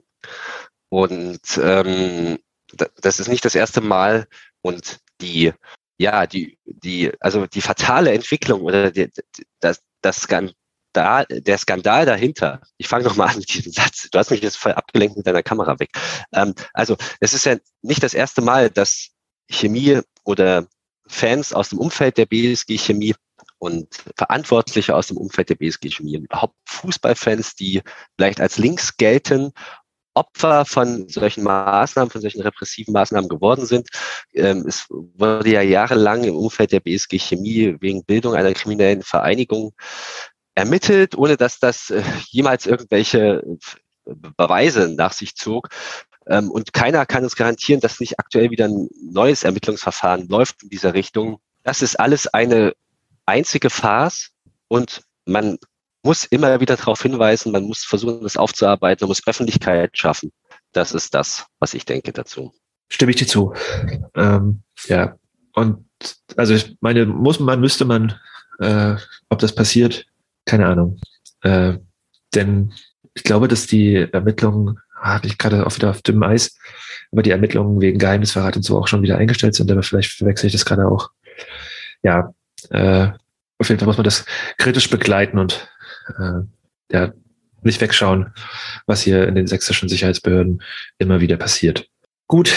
Und ähm, das ist nicht das erste Mal. Und die, ja, die, die, also die fatale Entwicklung oder die, das, das Skandal, der Skandal dahinter, ich fange nochmal an mit diesem Satz, du hast mich jetzt voll abgelenkt mit deiner Kamera weg. Ähm, also es ist ja nicht das erste Mal, dass Chemie oder Fans aus dem Umfeld der BSG Chemie und Verantwortliche aus dem Umfeld der BSG Chemie, überhaupt Fußballfans, die vielleicht als links gelten, Opfer von solchen Maßnahmen, von solchen repressiven Maßnahmen geworden sind. Ähm, es wurde ja jahrelang im Umfeld der BSG Chemie wegen Bildung einer kriminellen Vereinigung ermittelt, ohne dass das äh, jemals irgendwelche Beweise nach sich zog. Ähm, und keiner kann uns garantieren, dass nicht aktuell wieder ein neues Ermittlungsverfahren läuft in dieser Richtung. Das ist alles eine einzige Farce und man muss immer wieder darauf hinweisen, man muss versuchen, das aufzuarbeiten, man muss Öffentlichkeit schaffen. Das ist das, was ich denke dazu. Stimme ich dir zu. Ähm, ja. Und also ich meine, muss man, müsste man, äh, ob das passiert, keine Ahnung. Äh, denn ich glaube, dass die Ermittlungen, hatte ah, ich gerade auch wieder auf dünnem Eis, aber die Ermittlungen wegen Geheimnisverrat und so auch schon wieder eingestellt sind, aber vielleicht verwechsel ich das gerade auch. Ja, äh, auf jeden Fall muss man das kritisch begleiten und äh, ja, nicht wegschauen, was hier in den sächsischen Sicherheitsbehörden immer wieder passiert. Gut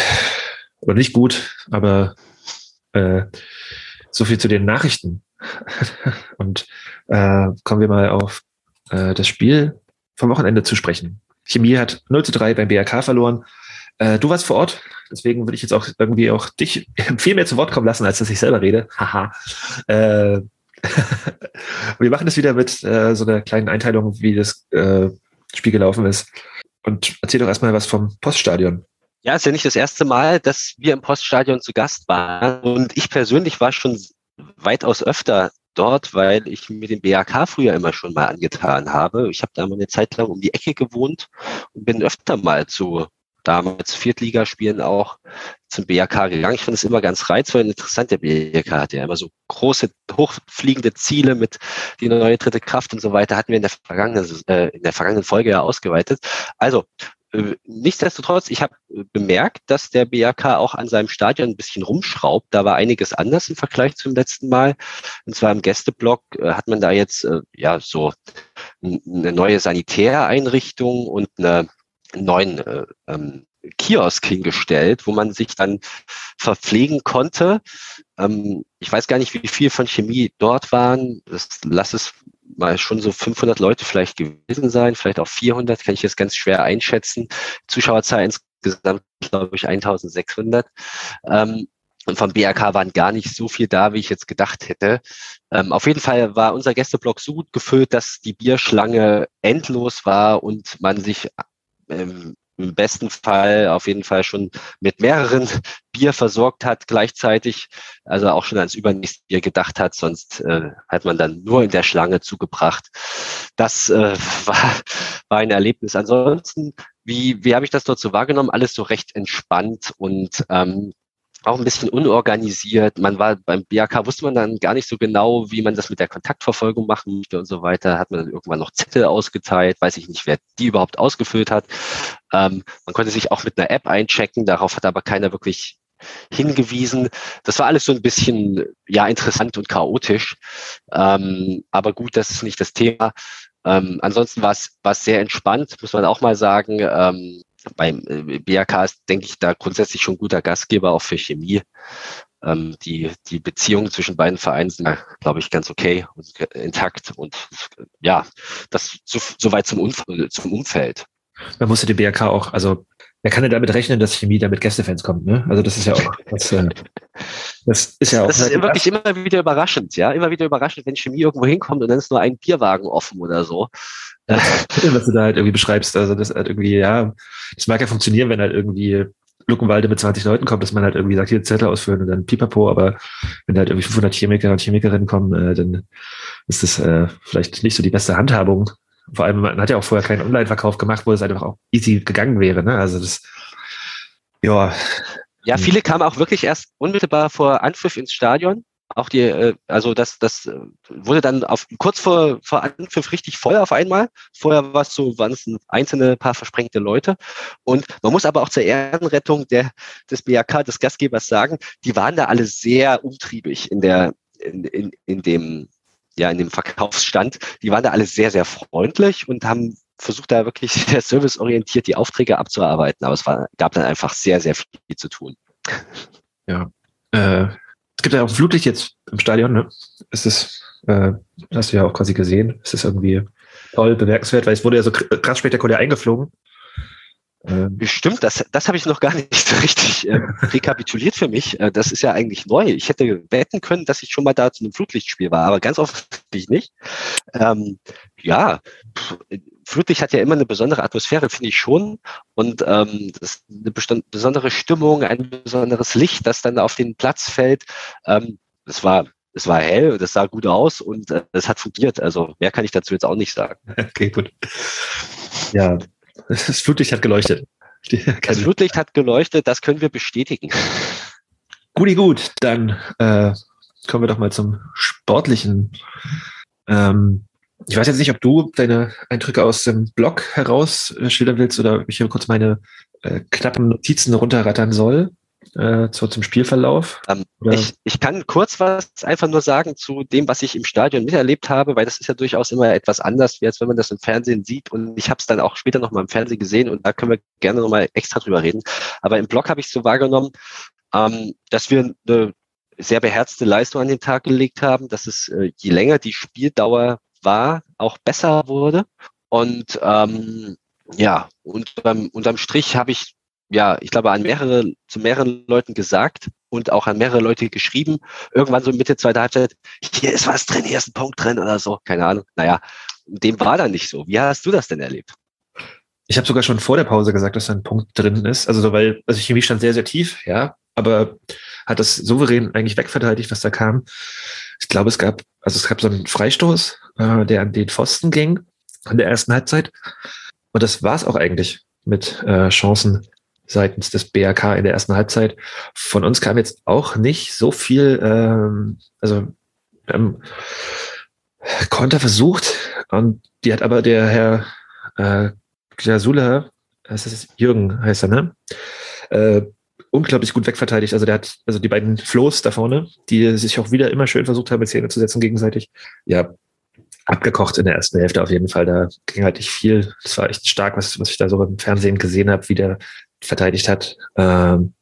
oder nicht gut, aber äh, so viel zu den Nachrichten. und äh, kommen wir mal auf äh, das Spiel vom Wochenende zu sprechen. Chemie hat 0 zu 3 beim BRK verloren. Äh, du warst vor Ort, deswegen würde ich jetzt auch irgendwie auch dich viel mehr zu Wort kommen lassen, als dass ich selber rede. Haha. äh, wir machen das wieder mit äh, so einer kleinen Einteilung, wie das äh, Spiel gelaufen ist. Und erzähl doch erstmal was vom Poststadion. Ja, es ist ja nicht das erste Mal, dass wir im Poststadion zu Gast waren. Und ich persönlich war schon weitaus öfter dort, weil ich mir den BAK früher immer schon mal angetan habe. Ich habe da mal eine Zeit lang um die Ecke gewohnt und bin öfter mal zu damals Viertligaspielen auch zum BRK gegangen. Ich finde es immer ganz reizvoll und interessant. Der BRK hat ja immer so große, hochfliegende Ziele mit die neue dritte Kraft und so weiter. Hatten wir in der vergangenen, äh, in der vergangenen Folge ja ausgeweitet. Also, äh, nichtsdestotrotz, ich habe bemerkt, dass der BRK auch an seinem Stadion ein bisschen rumschraubt. Da war einiges anders im Vergleich zum letzten Mal. Und zwar im Gästeblock äh, hat man da jetzt äh, ja so eine neue Sanitäreinrichtung und eine neuen äh, ähm, Kiosk hingestellt, wo man sich dann verpflegen konnte. Ähm, ich weiß gar nicht, wie viel von Chemie dort waren. Das lass es mal schon so 500 Leute vielleicht gewesen sein, vielleicht auch 400, kann ich jetzt ganz schwer einschätzen. Zuschauerzahl insgesamt, glaube ich, 1600. Ähm, und vom BRK waren gar nicht so viel da, wie ich jetzt gedacht hätte. Ähm, auf jeden Fall war unser Gästeblock so gut gefüllt, dass die Bierschlange endlos war und man sich ähm, im besten Fall auf jeden Fall schon mit mehreren Bier versorgt hat gleichzeitig, also auch schon ans übernächste Bier gedacht hat, sonst äh, hat man dann nur in der Schlange zugebracht. Das äh, war, war ein Erlebnis. Ansonsten, wie, wie habe ich das dort so wahrgenommen? Alles so recht entspannt und ähm, auch ein bisschen unorganisiert. Man war beim BAK, wusste man dann gar nicht so genau, wie man das mit der Kontaktverfolgung machen möchte und so weiter. Hat man dann irgendwann noch Zettel ausgeteilt, weiß ich nicht, wer die überhaupt ausgefüllt hat. Ähm, man konnte sich auch mit einer App einchecken, darauf hat aber keiner wirklich hingewiesen. Das war alles so ein bisschen ja interessant und chaotisch. Ähm, aber gut, das ist nicht das Thema. Ähm, ansonsten war es sehr entspannt, muss man auch mal sagen. Ähm, beim äh, BRK ist, denke ich, da grundsätzlich schon guter Gastgeber auch für Chemie. Ähm, die, die Beziehungen zwischen beiden Vereinen sind, glaube ich, ganz okay und intakt. Und ja, das so, soweit zum, Umf zum Umfeld. Man musste die BRK auch, also wer kann denn damit rechnen, dass Chemie da mit Gästefans kommt, ne? Also das ist ja auch, das, äh, das ist ja auch. Das ist wirklich immer wieder überraschend, ja, immer wieder überraschend, wenn Chemie irgendwo hinkommt und dann ist nur ein Bierwagen offen oder so. was du da halt irgendwie beschreibst. Also das halt irgendwie, ja, das mag ja funktionieren, wenn halt irgendwie Luckenwalde mit 20 Leuten kommt, dass man halt irgendwie sagt, hier Zettel ausführen und dann pipapo, aber wenn halt irgendwie 500 Chemiker und Chemikerinnen kommen, äh, dann ist das äh, vielleicht nicht so die beste Handhabung. Vor allem, man hat ja auch vorher keinen Online-Verkauf gemacht, wo es einfach auch easy gegangen wäre. Ne? Also das, ja. Ja, viele kamen auch wirklich erst unmittelbar vor Anpfiff ins Stadion auch die, äh, also das, das äh, wurde dann auf kurz vor, vor Anpfiff richtig voll auf einmal. Vorher war es so, waren es einzelne paar versprengte Leute. Und man muss aber auch zur Ehrenrettung der, des BAK, des Gastgebers sagen, die waren da alle sehr umtriebig in der, in, in, in dem, ja, in dem Verkaufsstand. Die waren da alle sehr, sehr freundlich und haben versucht da wirklich sehr serviceorientiert die Aufträge abzuarbeiten. Aber es war, gab dann einfach sehr, sehr viel zu tun. Ja. Äh, es gibt ja auch Flutlicht jetzt im Stadion. Ne? Es ist, äh, hast du ja auch quasi gesehen. Es ist irgendwie toll, bemerkenswert, weil es wurde ja so krass spektakulär eingeflogen. Ähm. Stimmt, das, das habe ich noch gar nicht so richtig äh, rekapituliert für mich. Äh, das ist ja eigentlich neu. Ich hätte wetten können, dass ich schon mal da zu einem Flutlichtspiel war, aber ganz offensichtlich nicht. Ähm, ja, Flutlicht hat ja immer eine besondere Atmosphäre, finde ich schon. Und ähm, das ist eine besondere Stimmung, ein besonderes Licht, das dann auf den Platz fällt. Ähm, das war es war hell, das sah gut aus und äh, es hat funktioniert. Also mehr kann ich dazu jetzt auch nicht sagen. Okay, gut. Ja, das Flutlicht hat geleuchtet. Das Flutlicht hat geleuchtet, das können wir bestätigen. Guti gut, dann äh, kommen wir doch mal zum Sportlichen. Ähm, ich weiß jetzt nicht, ob du deine Eindrücke aus dem Blog heraus äh, schildern willst oder ich hier kurz meine äh, knappen Notizen runterrattern soll äh, zu, zum Spielverlauf. Ähm, ich, ich kann kurz was einfach nur sagen zu dem, was ich im Stadion miterlebt habe, weil das ist ja durchaus immer etwas anders, als wenn man das im Fernsehen sieht. Und ich habe es dann auch später nochmal im Fernsehen gesehen und da können wir gerne nochmal extra drüber reden. Aber im Blog habe ich so wahrgenommen, ähm, dass wir eine sehr beherzte Leistung an den Tag gelegt haben, dass es äh, je länger die Spieldauer war, auch besser wurde. Und ähm, ja, unterm, unterm Strich habe ich, ja, ich glaube, an mehrere, zu mehreren Leuten gesagt und auch an mehrere Leute geschrieben. Irgendwann so Mitte zweiter Halbzeit, hier ist was drin, hier ist ein Punkt drin oder so. Keine Ahnung. Naja, dem war dann nicht so. Wie hast du das denn erlebt? Ich habe sogar schon vor der Pause gesagt, dass da ein Punkt drin ist. Also, weil, also Chemie stand sehr, sehr tief, ja, aber hat das souverän eigentlich wegverteidigt, was da kam. Ich glaube, es gab, also es gab so einen Freistoß, äh, der an den Pfosten ging in der ersten Halbzeit. Und das war es auch eigentlich mit äh, Chancen seitens des BRK in der ersten Halbzeit. Von uns kam jetzt auch nicht so viel, ähm, also ähm, Konter versucht und die hat aber der Herr äh, Glasula, das ist Jürgen heißt er, ne? Äh, unglaublich gut wegverteidigt. Also der hat, also die beiden Flows da vorne, die sich auch wieder immer schön versucht haben, mit Szene zu setzen gegenseitig. Ja, abgekocht in der ersten Hälfte auf jeden Fall. Da ging halt nicht viel. Das war echt stark, was, was ich da so im Fernsehen gesehen habe, wie der verteidigt hat. Ähm,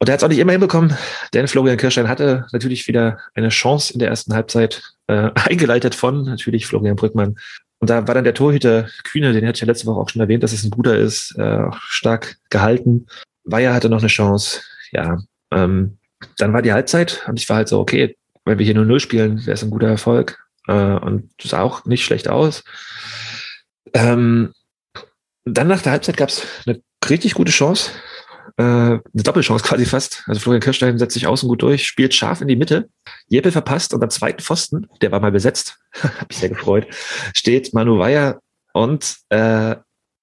und er hat es auch nicht immer hinbekommen, denn Florian Kirstein hatte natürlich wieder eine Chance in der ersten Halbzeit, äh, eingeleitet von natürlich Florian Brückmann. Und da war dann der Torhüter Kühne, den hatte ich ja letzte Woche auch schon erwähnt, dass es ein guter ist, äh, stark gehalten. Weiher hatte noch eine Chance. Ja, ähm, dann war die Halbzeit und ich war halt so, okay, wenn wir hier nur Null spielen, wäre es ein guter Erfolg äh, und sah auch nicht schlecht aus. Ähm, dann nach der Halbzeit gab es eine richtig gute Chance, äh, eine Doppelchance quasi fast. Also Florian Kirstein setzt sich außen gut durch, spielt scharf in die Mitte. Jeppe verpasst und am zweiten Pfosten, der war mal besetzt, habe ich sehr gefreut, steht Manu Weyer und äh,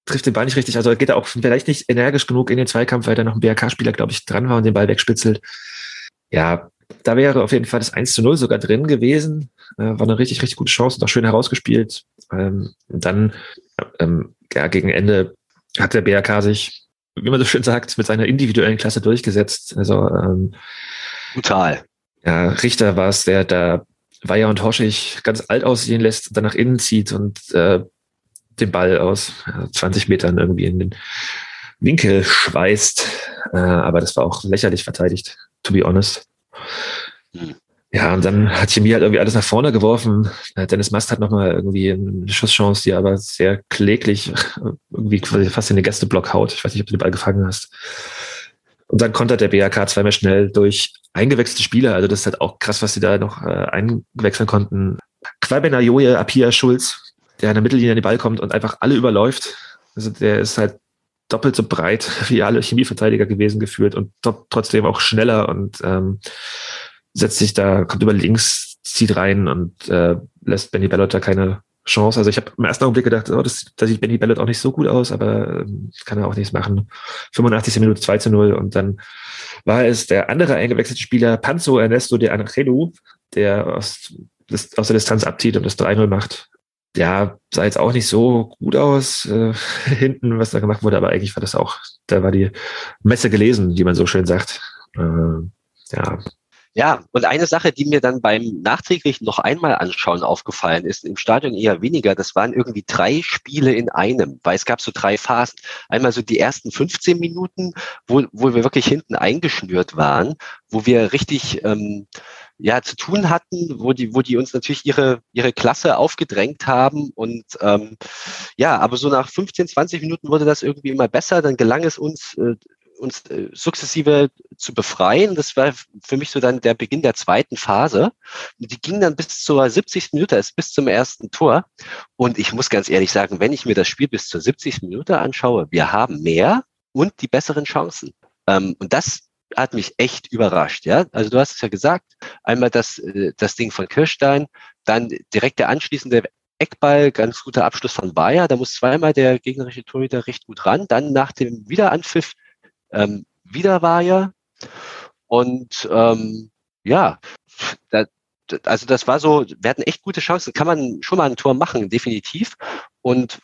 trifft den Ball nicht richtig. Also geht er auch vielleicht nicht energisch genug in den Zweikampf, weil da noch ein BRK-Spieler, glaube ich, dran war und den Ball wegspitzelt. Ja, da wäre auf jeden Fall das 1 zu 0 sogar drin gewesen. Äh, war eine richtig, richtig gute Chance und auch schön herausgespielt. Ähm, dann ähm, ja, gegen Ende hat der BRK sich, wie man so schön sagt, mit seiner individuellen Klasse durchgesetzt. Also ähm, Brutal. Ja, Richter war es, der da Weiher und Hoschig ganz alt aussehen lässt, dann nach innen zieht und äh, den Ball aus 20 Metern irgendwie in den Winkel schweißt. Äh, aber das war auch lächerlich verteidigt, to be honest. Hm. Ja, und dann hat Chemie halt irgendwie alles nach vorne geworfen. Äh, Dennis Mast hat nochmal irgendwie eine Schusschance, die aber sehr kläglich irgendwie quasi fast in den Gästeblock haut. Ich weiß nicht, ob du den Ball gefangen hast. Und dann kontert der BAK zweimal schnell durch eingewechselte Spieler. Also das ist halt auch krass, was sie da noch äh, einwechseln konnten. Qualbener Joje, Apia Schulz, der an der Mittellinie an den Ball kommt und einfach alle überläuft. Also der ist halt doppelt so breit wie alle Chemieverteidiger gewesen geführt und trotzdem auch schneller und ähm, setzt sich da, kommt über links, zieht rein und äh, lässt Benny Bellot da keine Chance. Also ich habe im ersten Augenblick gedacht, oh, das, da sieht Benny Bellot auch nicht so gut aus, aber ähm, kann er auch nichts machen. 85. Minute 2 zu 0 und dann war es der andere eingewechselte Spieler, Panzo Ernesto de Angelu, der aus, das, aus der Distanz abzieht und das 3-0 macht. Ja, sah jetzt auch nicht so gut aus äh, hinten, was da gemacht wurde, aber eigentlich war das auch, da war die Messe gelesen, wie man so schön sagt. Äh, ja, ja, und eine Sache, die mir dann beim nachträglichen noch einmal anschauen aufgefallen ist, im Stadion eher weniger, das waren irgendwie drei Spiele in einem, weil es gab so drei Phasen. Einmal so die ersten 15 Minuten, wo, wo wir wirklich hinten eingeschnürt waren, wo wir richtig ähm, ja zu tun hatten, wo die, wo die uns natürlich ihre, ihre Klasse aufgedrängt haben. Und ähm, ja, aber so nach 15, 20 Minuten wurde das irgendwie immer besser. Dann gelang es uns, äh, uns äh, sukzessive zu befreien. Das war für mich so dann der Beginn der zweiten Phase. Die ging dann bis zur 70. Minute, also bis zum ersten Tor. Und ich muss ganz ehrlich sagen, wenn ich mir das Spiel bis zur 70. Minute anschaue, wir haben mehr und die besseren Chancen. Ähm, und das hat mich echt überrascht. Ja, also du hast es ja gesagt. Einmal das, äh, das Ding von Kirstein, dann direkt der anschließende Eckball, ganz guter Abschluss von Bayer. Da muss zweimal der gegnerische Torhüter recht gut ran. Dann nach dem Wiederanpfiff ähm, wieder war ja. Und ähm, ja, da, also das war so, wir hatten echt gute Chancen, kann man schon mal ein Tor machen, definitiv. Und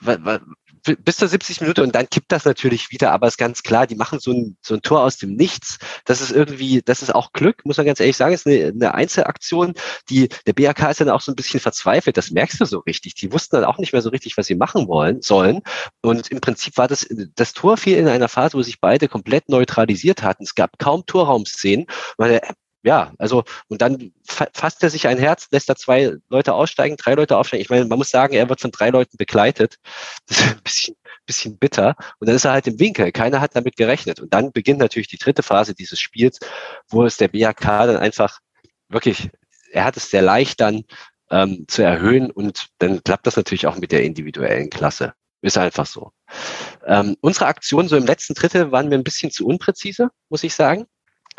bis zur 70 Minute und dann kippt das natürlich wieder, aber ist ganz klar, die machen so ein, so ein Tor aus dem Nichts. Das ist irgendwie, das ist auch Glück, muss man ganz ehrlich sagen, ist eine, eine Einzelaktion, die, der BAK ist dann auch so ein bisschen verzweifelt, das merkst du so richtig. Die wussten dann auch nicht mehr so richtig, was sie machen wollen, sollen. Und im Prinzip war das, das Tor fiel in einer Phase, wo sich beide komplett neutralisiert hatten. Es gab kaum Torraumszenen, weil ja, also und dann fasst er sich ein Herz, lässt da zwei Leute aussteigen, drei Leute aufsteigen. Ich meine, man muss sagen, er wird von drei Leuten begleitet. Das ist ein bisschen, bisschen bitter. Und dann ist er halt im Winkel. Keiner hat damit gerechnet. Und dann beginnt natürlich die dritte Phase dieses Spiels, wo es der BHK dann einfach wirklich, er hat es sehr leicht dann ähm, zu erhöhen und dann klappt das natürlich auch mit der individuellen Klasse. Ist einfach so. Ähm, unsere Aktionen so im letzten Drittel waren mir ein bisschen zu unpräzise, muss ich sagen.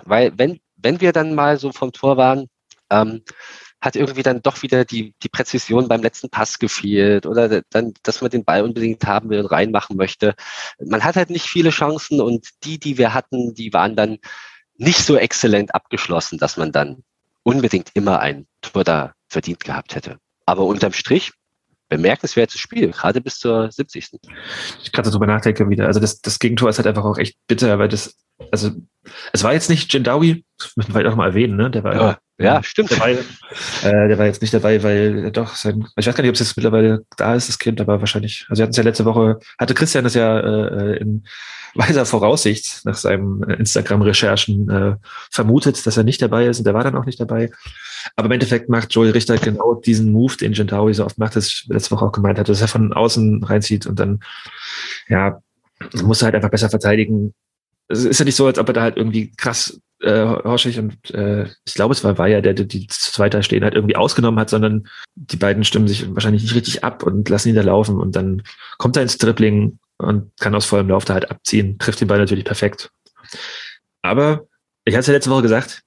Weil wenn wenn wir dann mal so vom Tor waren, ähm, hat irgendwie dann doch wieder die, die Präzision beim letzten Pass gefehlt oder dann, dass man den Ball unbedingt haben will und reinmachen möchte. Man hat halt nicht viele Chancen und die, die wir hatten, die waren dann nicht so exzellent abgeschlossen, dass man dann unbedingt immer ein Tor da verdient gehabt hätte. Aber unterm Strich bemerkenswertes Spiel, gerade bis zur 70. Ich gerade darüber nachdenke wieder. Also das, das Gegentor ist halt einfach auch echt bitter, weil das, also es war jetzt nicht Jindawi, das müssen wir halt auch mal erwähnen, ne? Der war ja, ja stimmt. Dabei, äh, der war jetzt nicht dabei, weil doch sein, ich weiß gar nicht, ob es jetzt mittlerweile da ist, das Kind, aber wahrscheinlich, also wir hatten es ja letzte Woche, hatte Christian das ja äh, in weiser Voraussicht nach seinen Instagram-Recherchen äh, vermutet, dass er nicht dabei ist und der war dann auch nicht dabei. Aber im Endeffekt macht Joel Richter genau diesen Move, den Gentawi so oft macht, das ich letzte Woche auch gemeint hatte, dass er von außen reinzieht und dann, ja, muss er halt einfach besser verteidigen. Es ist ja nicht so, als ob er da halt irgendwie krass äh, Horschig und äh, ich glaube, es war Weier, der, der die zweite stehen halt irgendwie ausgenommen hat, sondern die beiden stimmen sich wahrscheinlich nicht richtig ab und lassen ihn da laufen und dann kommt er ins Dribbling und kann aus vollem Lauf da halt abziehen, trifft den Ball natürlich perfekt. Aber ich hatte es ja letzte Woche gesagt,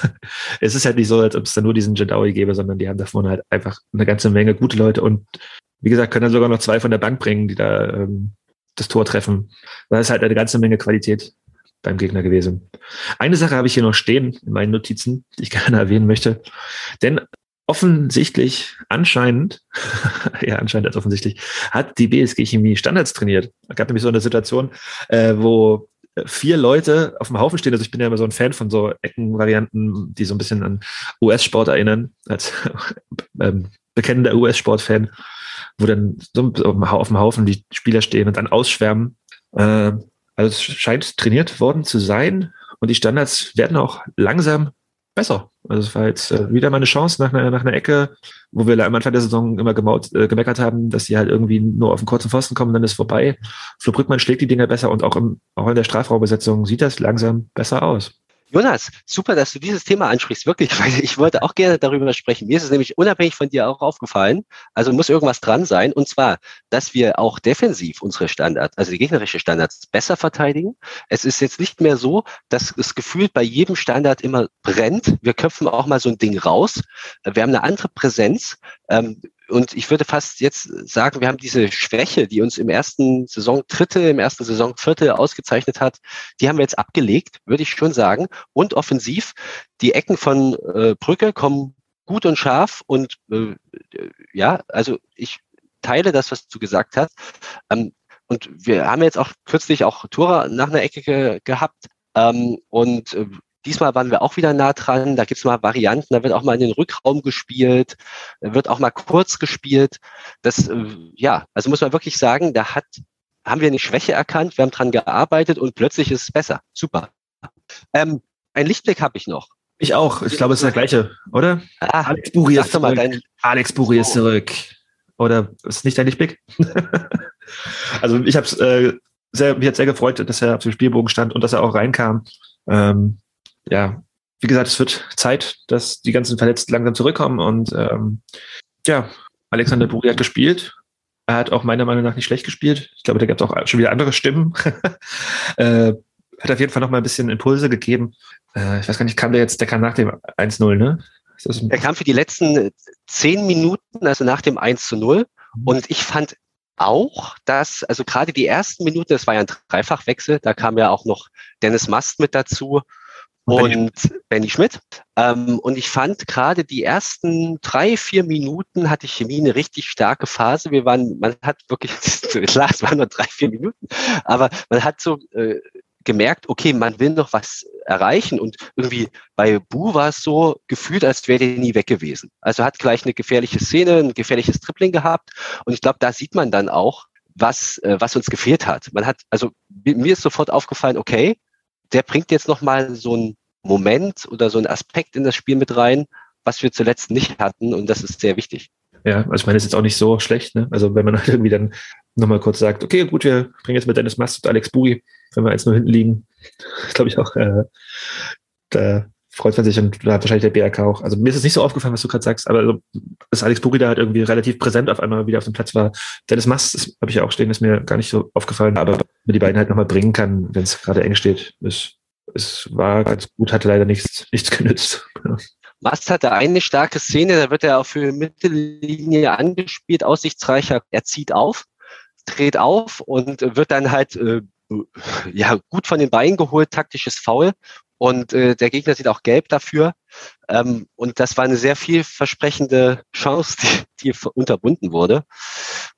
es ist halt nicht so, als ob es da nur diesen Jadawi gäbe, sondern die haben da vorne halt einfach eine ganze Menge gute Leute und wie gesagt, können dann sogar noch zwei von der Bank bringen, die da ähm, das Tor treffen. Das ist halt eine ganze Menge Qualität beim Gegner gewesen. Eine Sache habe ich hier noch stehen in meinen Notizen, die ich gerne erwähnen möchte. Denn offensichtlich, anscheinend, ja, anscheinend als offensichtlich, hat die BSG Chemie Standards trainiert. Es gab nämlich so eine Situation, äh, wo vier Leute auf dem Haufen stehen. Also ich bin ja immer so ein Fan von so Eckenvarianten, die so ein bisschen an US-Sport erinnern, als ähm, bekennender US-Sport-Fan, wo dann so auf dem Haufen die Spieler stehen und dann ausschwärmen. Äh, also es scheint trainiert worden zu sein und die Standards werden auch langsam besser. Also es war jetzt äh, wieder mal eine Chance nach einer, nach einer Ecke, wo wir am Anfang der Saison immer gemaut, äh, gemeckert haben, dass die halt irgendwie nur auf den kurzen Pfosten kommen, dann ist vorbei. Flo Brückmann schlägt die Dinger besser und auch, im, auch in der Strafraumbesetzung sieht das langsam besser aus. Jonas, super, dass du dieses Thema ansprichst, wirklich, weil ich wollte auch gerne darüber sprechen. Mir ist es nämlich unabhängig von dir auch aufgefallen, also muss irgendwas dran sein, und zwar, dass wir auch defensiv unsere Standards, also die gegnerische Standards besser verteidigen. Es ist jetzt nicht mehr so, dass es gefühlt bei jedem Standard immer brennt. Wir köpfen auch mal so ein Ding raus. Wir haben eine andere Präsenz. Ähm, und ich würde fast jetzt sagen, wir haben diese Schwäche, die uns im ersten Saison Dritte, im ersten Saison Viertel ausgezeichnet hat, die haben wir jetzt abgelegt, würde ich schon sagen. Und offensiv, die Ecken von äh, Brücke kommen gut und scharf und äh, ja, also ich teile das, was du gesagt hast. Ähm, und wir haben jetzt auch kürzlich auch Tora nach einer Ecke ge gehabt. Ähm, und äh, Diesmal waren wir auch wieder nah dran. Da gibt es mal Varianten, da wird auch mal in den Rückraum gespielt, wird auch mal kurz gespielt. Das, äh, ja, also muss man wirklich sagen, da hat, haben wir eine Schwäche erkannt, wir haben dran gearbeitet und plötzlich ist es besser. Super. Ähm, ein Lichtblick habe ich noch. Ich auch. Ich glaube, es ist der gleiche, oder? Ah, Alex Buri ist zurück. Dein... Alex Buri ist zurück. Oder ist es nicht dein Lichtblick? also ich habe es äh, sehr, mich hat sehr gefreut, dass er auf dem Spielbogen stand und dass er auch reinkam. Ähm, ja, wie gesagt, es wird Zeit, dass die ganzen Verletzten langsam zurückkommen und ähm, ja, Alexander Buri hat gespielt. Er hat auch meiner Meinung nach nicht schlecht gespielt. Ich glaube, da gab es auch schon wieder andere Stimmen. äh, hat auf jeden Fall noch mal ein bisschen Impulse gegeben. Äh, ich weiß gar nicht, kam der jetzt, der kam nach dem 1-0, ne? Er kam für die letzten zehn Minuten, also nach dem 1 zu 0. Mhm. Und ich fand auch, dass, also gerade die ersten Minuten, das war ja ein Dreifachwechsel, da kam ja auch noch Dennis Mast mit dazu und Benny Schmidt. Ähm, und ich fand gerade die ersten drei, vier Minuten hatte Chemie eine richtig starke Phase. Wir waren, man hat wirklich, klar, es waren nur drei, vier Minuten, aber man hat so äh, gemerkt, okay, man will noch was erreichen und irgendwie bei Bu war es so gefühlt, als wäre der nie weg gewesen. Also hat gleich eine gefährliche Szene, ein gefährliches Tripling gehabt und ich glaube, da sieht man dann auch, was, äh, was uns gefehlt hat. Man hat, also mir ist sofort aufgefallen, okay, der bringt jetzt nochmal so einen Moment oder so einen Aspekt in das Spiel mit rein, was wir zuletzt nicht hatten und das ist sehr wichtig. Ja, also ich meine, das ist jetzt auch nicht so schlecht. Ne? Also wenn man halt irgendwie dann nochmal kurz sagt, okay, gut, wir bringen jetzt mit Dennis Mast und Alex Bui, wenn wir jetzt nur hinten liegen, glaube ich auch, äh, da freut man sich und da hat wahrscheinlich der BRK auch. Also mir ist es nicht so aufgefallen, was du gerade sagst, aber also, dass Alex Buri da halt irgendwie relativ präsent auf einmal wieder auf dem Platz war. Dennis Mast, habe ich ja auch stehen, ist mir gar nicht so aufgefallen, aber wenn man die beiden halt nochmal bringen kann, wenn es gerade eng steht, ist es war ganz gut, hatte leider nichts, nichts genützt. Mast hatte eine starke Szene, da wird er auch für Mittellinie angespielt, aussichtsreicher. Er zieht auf, dreht auf und wird dann halt äh, ja gut von den Beinen geholt, taktisches Foul. Und äh, der Gegner sieht auch gelb dafür. Ähm, und das war eine sehr vielversprechende Chance, die, die unterbunden wurde.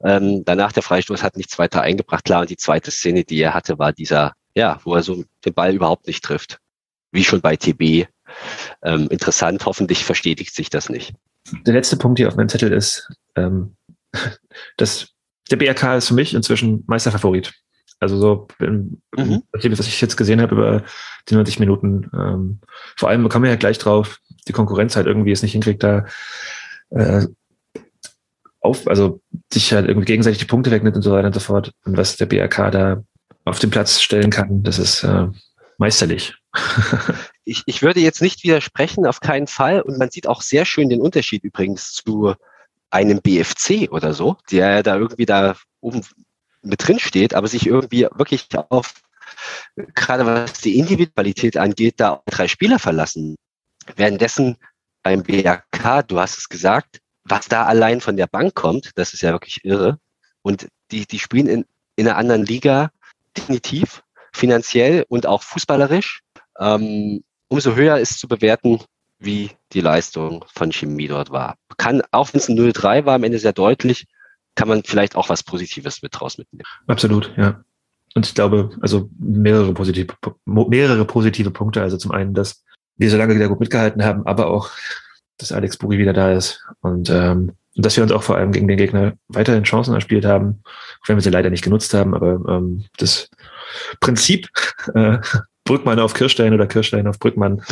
Ähm, danach der Freistoß hat nichts weiter eingebracht. Klar, und die zweite Szene, die er hatte, war dieser ja, wo er so den Ball überhaupt nicht trifft. Wie schon bei TB. Ähm, interessant, hoffentlich verstetigt sich das nicht. Der letzte Punkt hier auf meinem Zettel ist, ähm, dass der BRK ist für mich inzwischen Meisterfavorit. Also so, mhm. was ich jetzt gesehen habe über die 90 Minuten. Ähm, vor allem kommen wir ja gleich drauf, die Konkurrenz halt irgendwie es nicht hinkriegt, da äh, auf, also sich halt irgendwie gegenseitig die Punkte wegnimmt und so weiter und so fort. Und was der BRK da auf den Platz stellen kann. Das ist äh, meisterlich. ich, ich würde jetzt nicht widersprechen, auf keinen Fall. Und man sieht auch sehr schön den Unterschied übrigens zu einem BFC oder so, der da irgendwie da oben mit drin steht, aber sich irgendwie wirklich auf, gerade was die Individualität angeht, da auf drei Spieler verlassen. Währenddessen beim BRK, du hast es gesagt, was da allein von der Bank kommt, das ist ja wirklich irre. Und die, die spielen in, in einer anderen Liga definitiv, finanziell und auch fußballerisch. Ähm, umso höher ist zu bewerten, wie die Leistung von Chemie dort war. Kann, auch wenn es ein 0-3 war, am Ende sehr deutlich, kann man vielleicht auch was Positives mit draus mitnehmen. Absolut, ja. Und ich glaube, also mehrere positive, mehrere positive Punkte. Also zum einen, dass wir so lange wieder gut mitgehalten haben, aber auch, dass Alex Buri wieder da ist und, ähm, und dass wir uns auch vor allem gegen den Gegner weiterhin Chancen erspielt haben, auch wenn wir sie leider nicht genutzt haben. Aber ähm, das Prinzip äh, Brückmann auf Kirstein oder Kirstein auf Brückmann,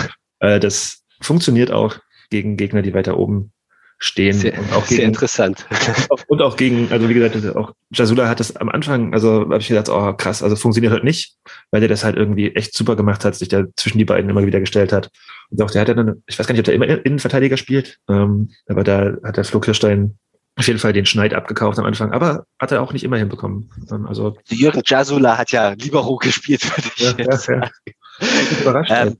äh, das funktioniert auch gegen Gegner, die weiter oben stehen. Sehr, und auch sehr gegen, interessant. Und auch gegen, also wie gesagt, auch Jasula hat das am Anfang, also habe ich gedacht, oh krass, also funktioniert halt nicht, weil der das halt irgendwie echt super gemacht hat, sich da zwischen die beiden immer wieder gestellt hat. Und auch der hat dann, ich weiß gar nicht, ob der immer Innenverteidiger spielt, ähm, aber da hat der Flo Kirstein auf jeden Fall den Schneid abgekauft am Anfang, aber hat er auch nicht immer hinbekommen. Ähm, also Jürgen Jasula hat ja Libero gespielt, würde ich ja, jetzt ja, sagen. ja. Überrascht. Ähm,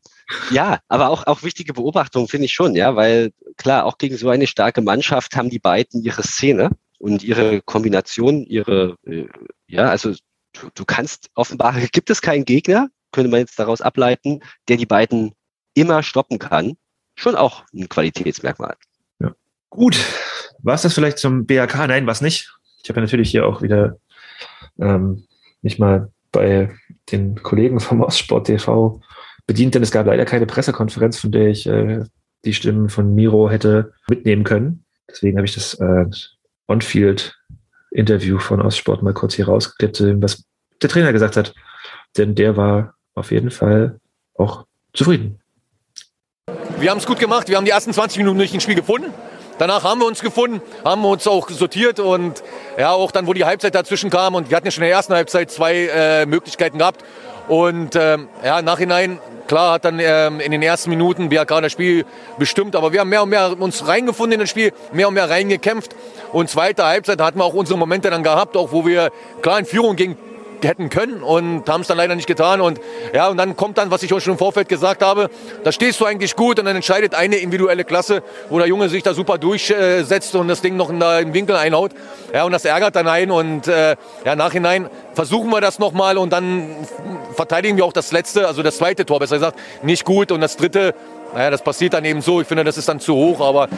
ja, aber auch, auch wichtige Beobachtung finde ich schon, ja, weil klar, auch gegen so eine starke Mannschaft haben die beiden ihre Szene und ihre Kombination, ihre, äh, ja, also du, du kannst offenbar, gibt es keinen Gegner, könnte man jetzt daraus ableiten, der die beiden immer stoppen kann. Schon auch ein Qualitätsmerkmal. Ja. Gut, war es das vielleicht zum BAK? Nein, war es nicht. Ich habe ja natürlich hier auch wieder ähm, nicht mal bei den Kollegen vom Ostsport TV bedient, denn es gab leider keine Pressekonferenz, von der ich äh, die Stimmen von Miro hätte mitnehmen können. Deswegen habe ich das äh, On-Field-Interview von Ostsport mal kurz hier rausgeklippt, was der Trainer gesagt hat. Denn der war auf jeden Fall auch zufrieden. Wir haben es gut gemacht. Wir haben die ersten 20 Minuten nicht ins Spiel gefunden. Danach haben wir uns gefunden, haben uns auch sortiert und ja, auch dann, wo die Halbzeit dazwischen kam und wir hatten ja schon in der ersten Halbzeit zwei äh, Möglichkeiten gehabt. Und ähm, ja, im Nachhinein, klar, hat dann ähm, in den ersten Minuten BRK das Spiel bestimmt, aber wir haben mehr und mehr uns reingefunden in das Spiel, mehr und mehr reingekämpft. Und zweite Halbzeit hatten wir auch unsere Momente dann gehabt, auch wo wir klar in Führung gingen hätten können und haben es dann leider nicht getan. Und ja, und dann kommt dann, was ich euch schon im Vorfeld gesagt habe, da stehst du eigentlich gut und dann entscheidet eine individuelle Klasse, wo der Junge sich da super durchsetzt und das Ding noch in den Winkel einhaut. Ja, und das ärgert dann einen und äh, ja, nachhinein versuchen wir das nochmal und dann verteidigen wir auch das letzte, also das zweite Tor, besser gesagt, nicht gut und das dritte, naja, das passiert dann eben so. Ich finde, das ist dann zu hoch, aber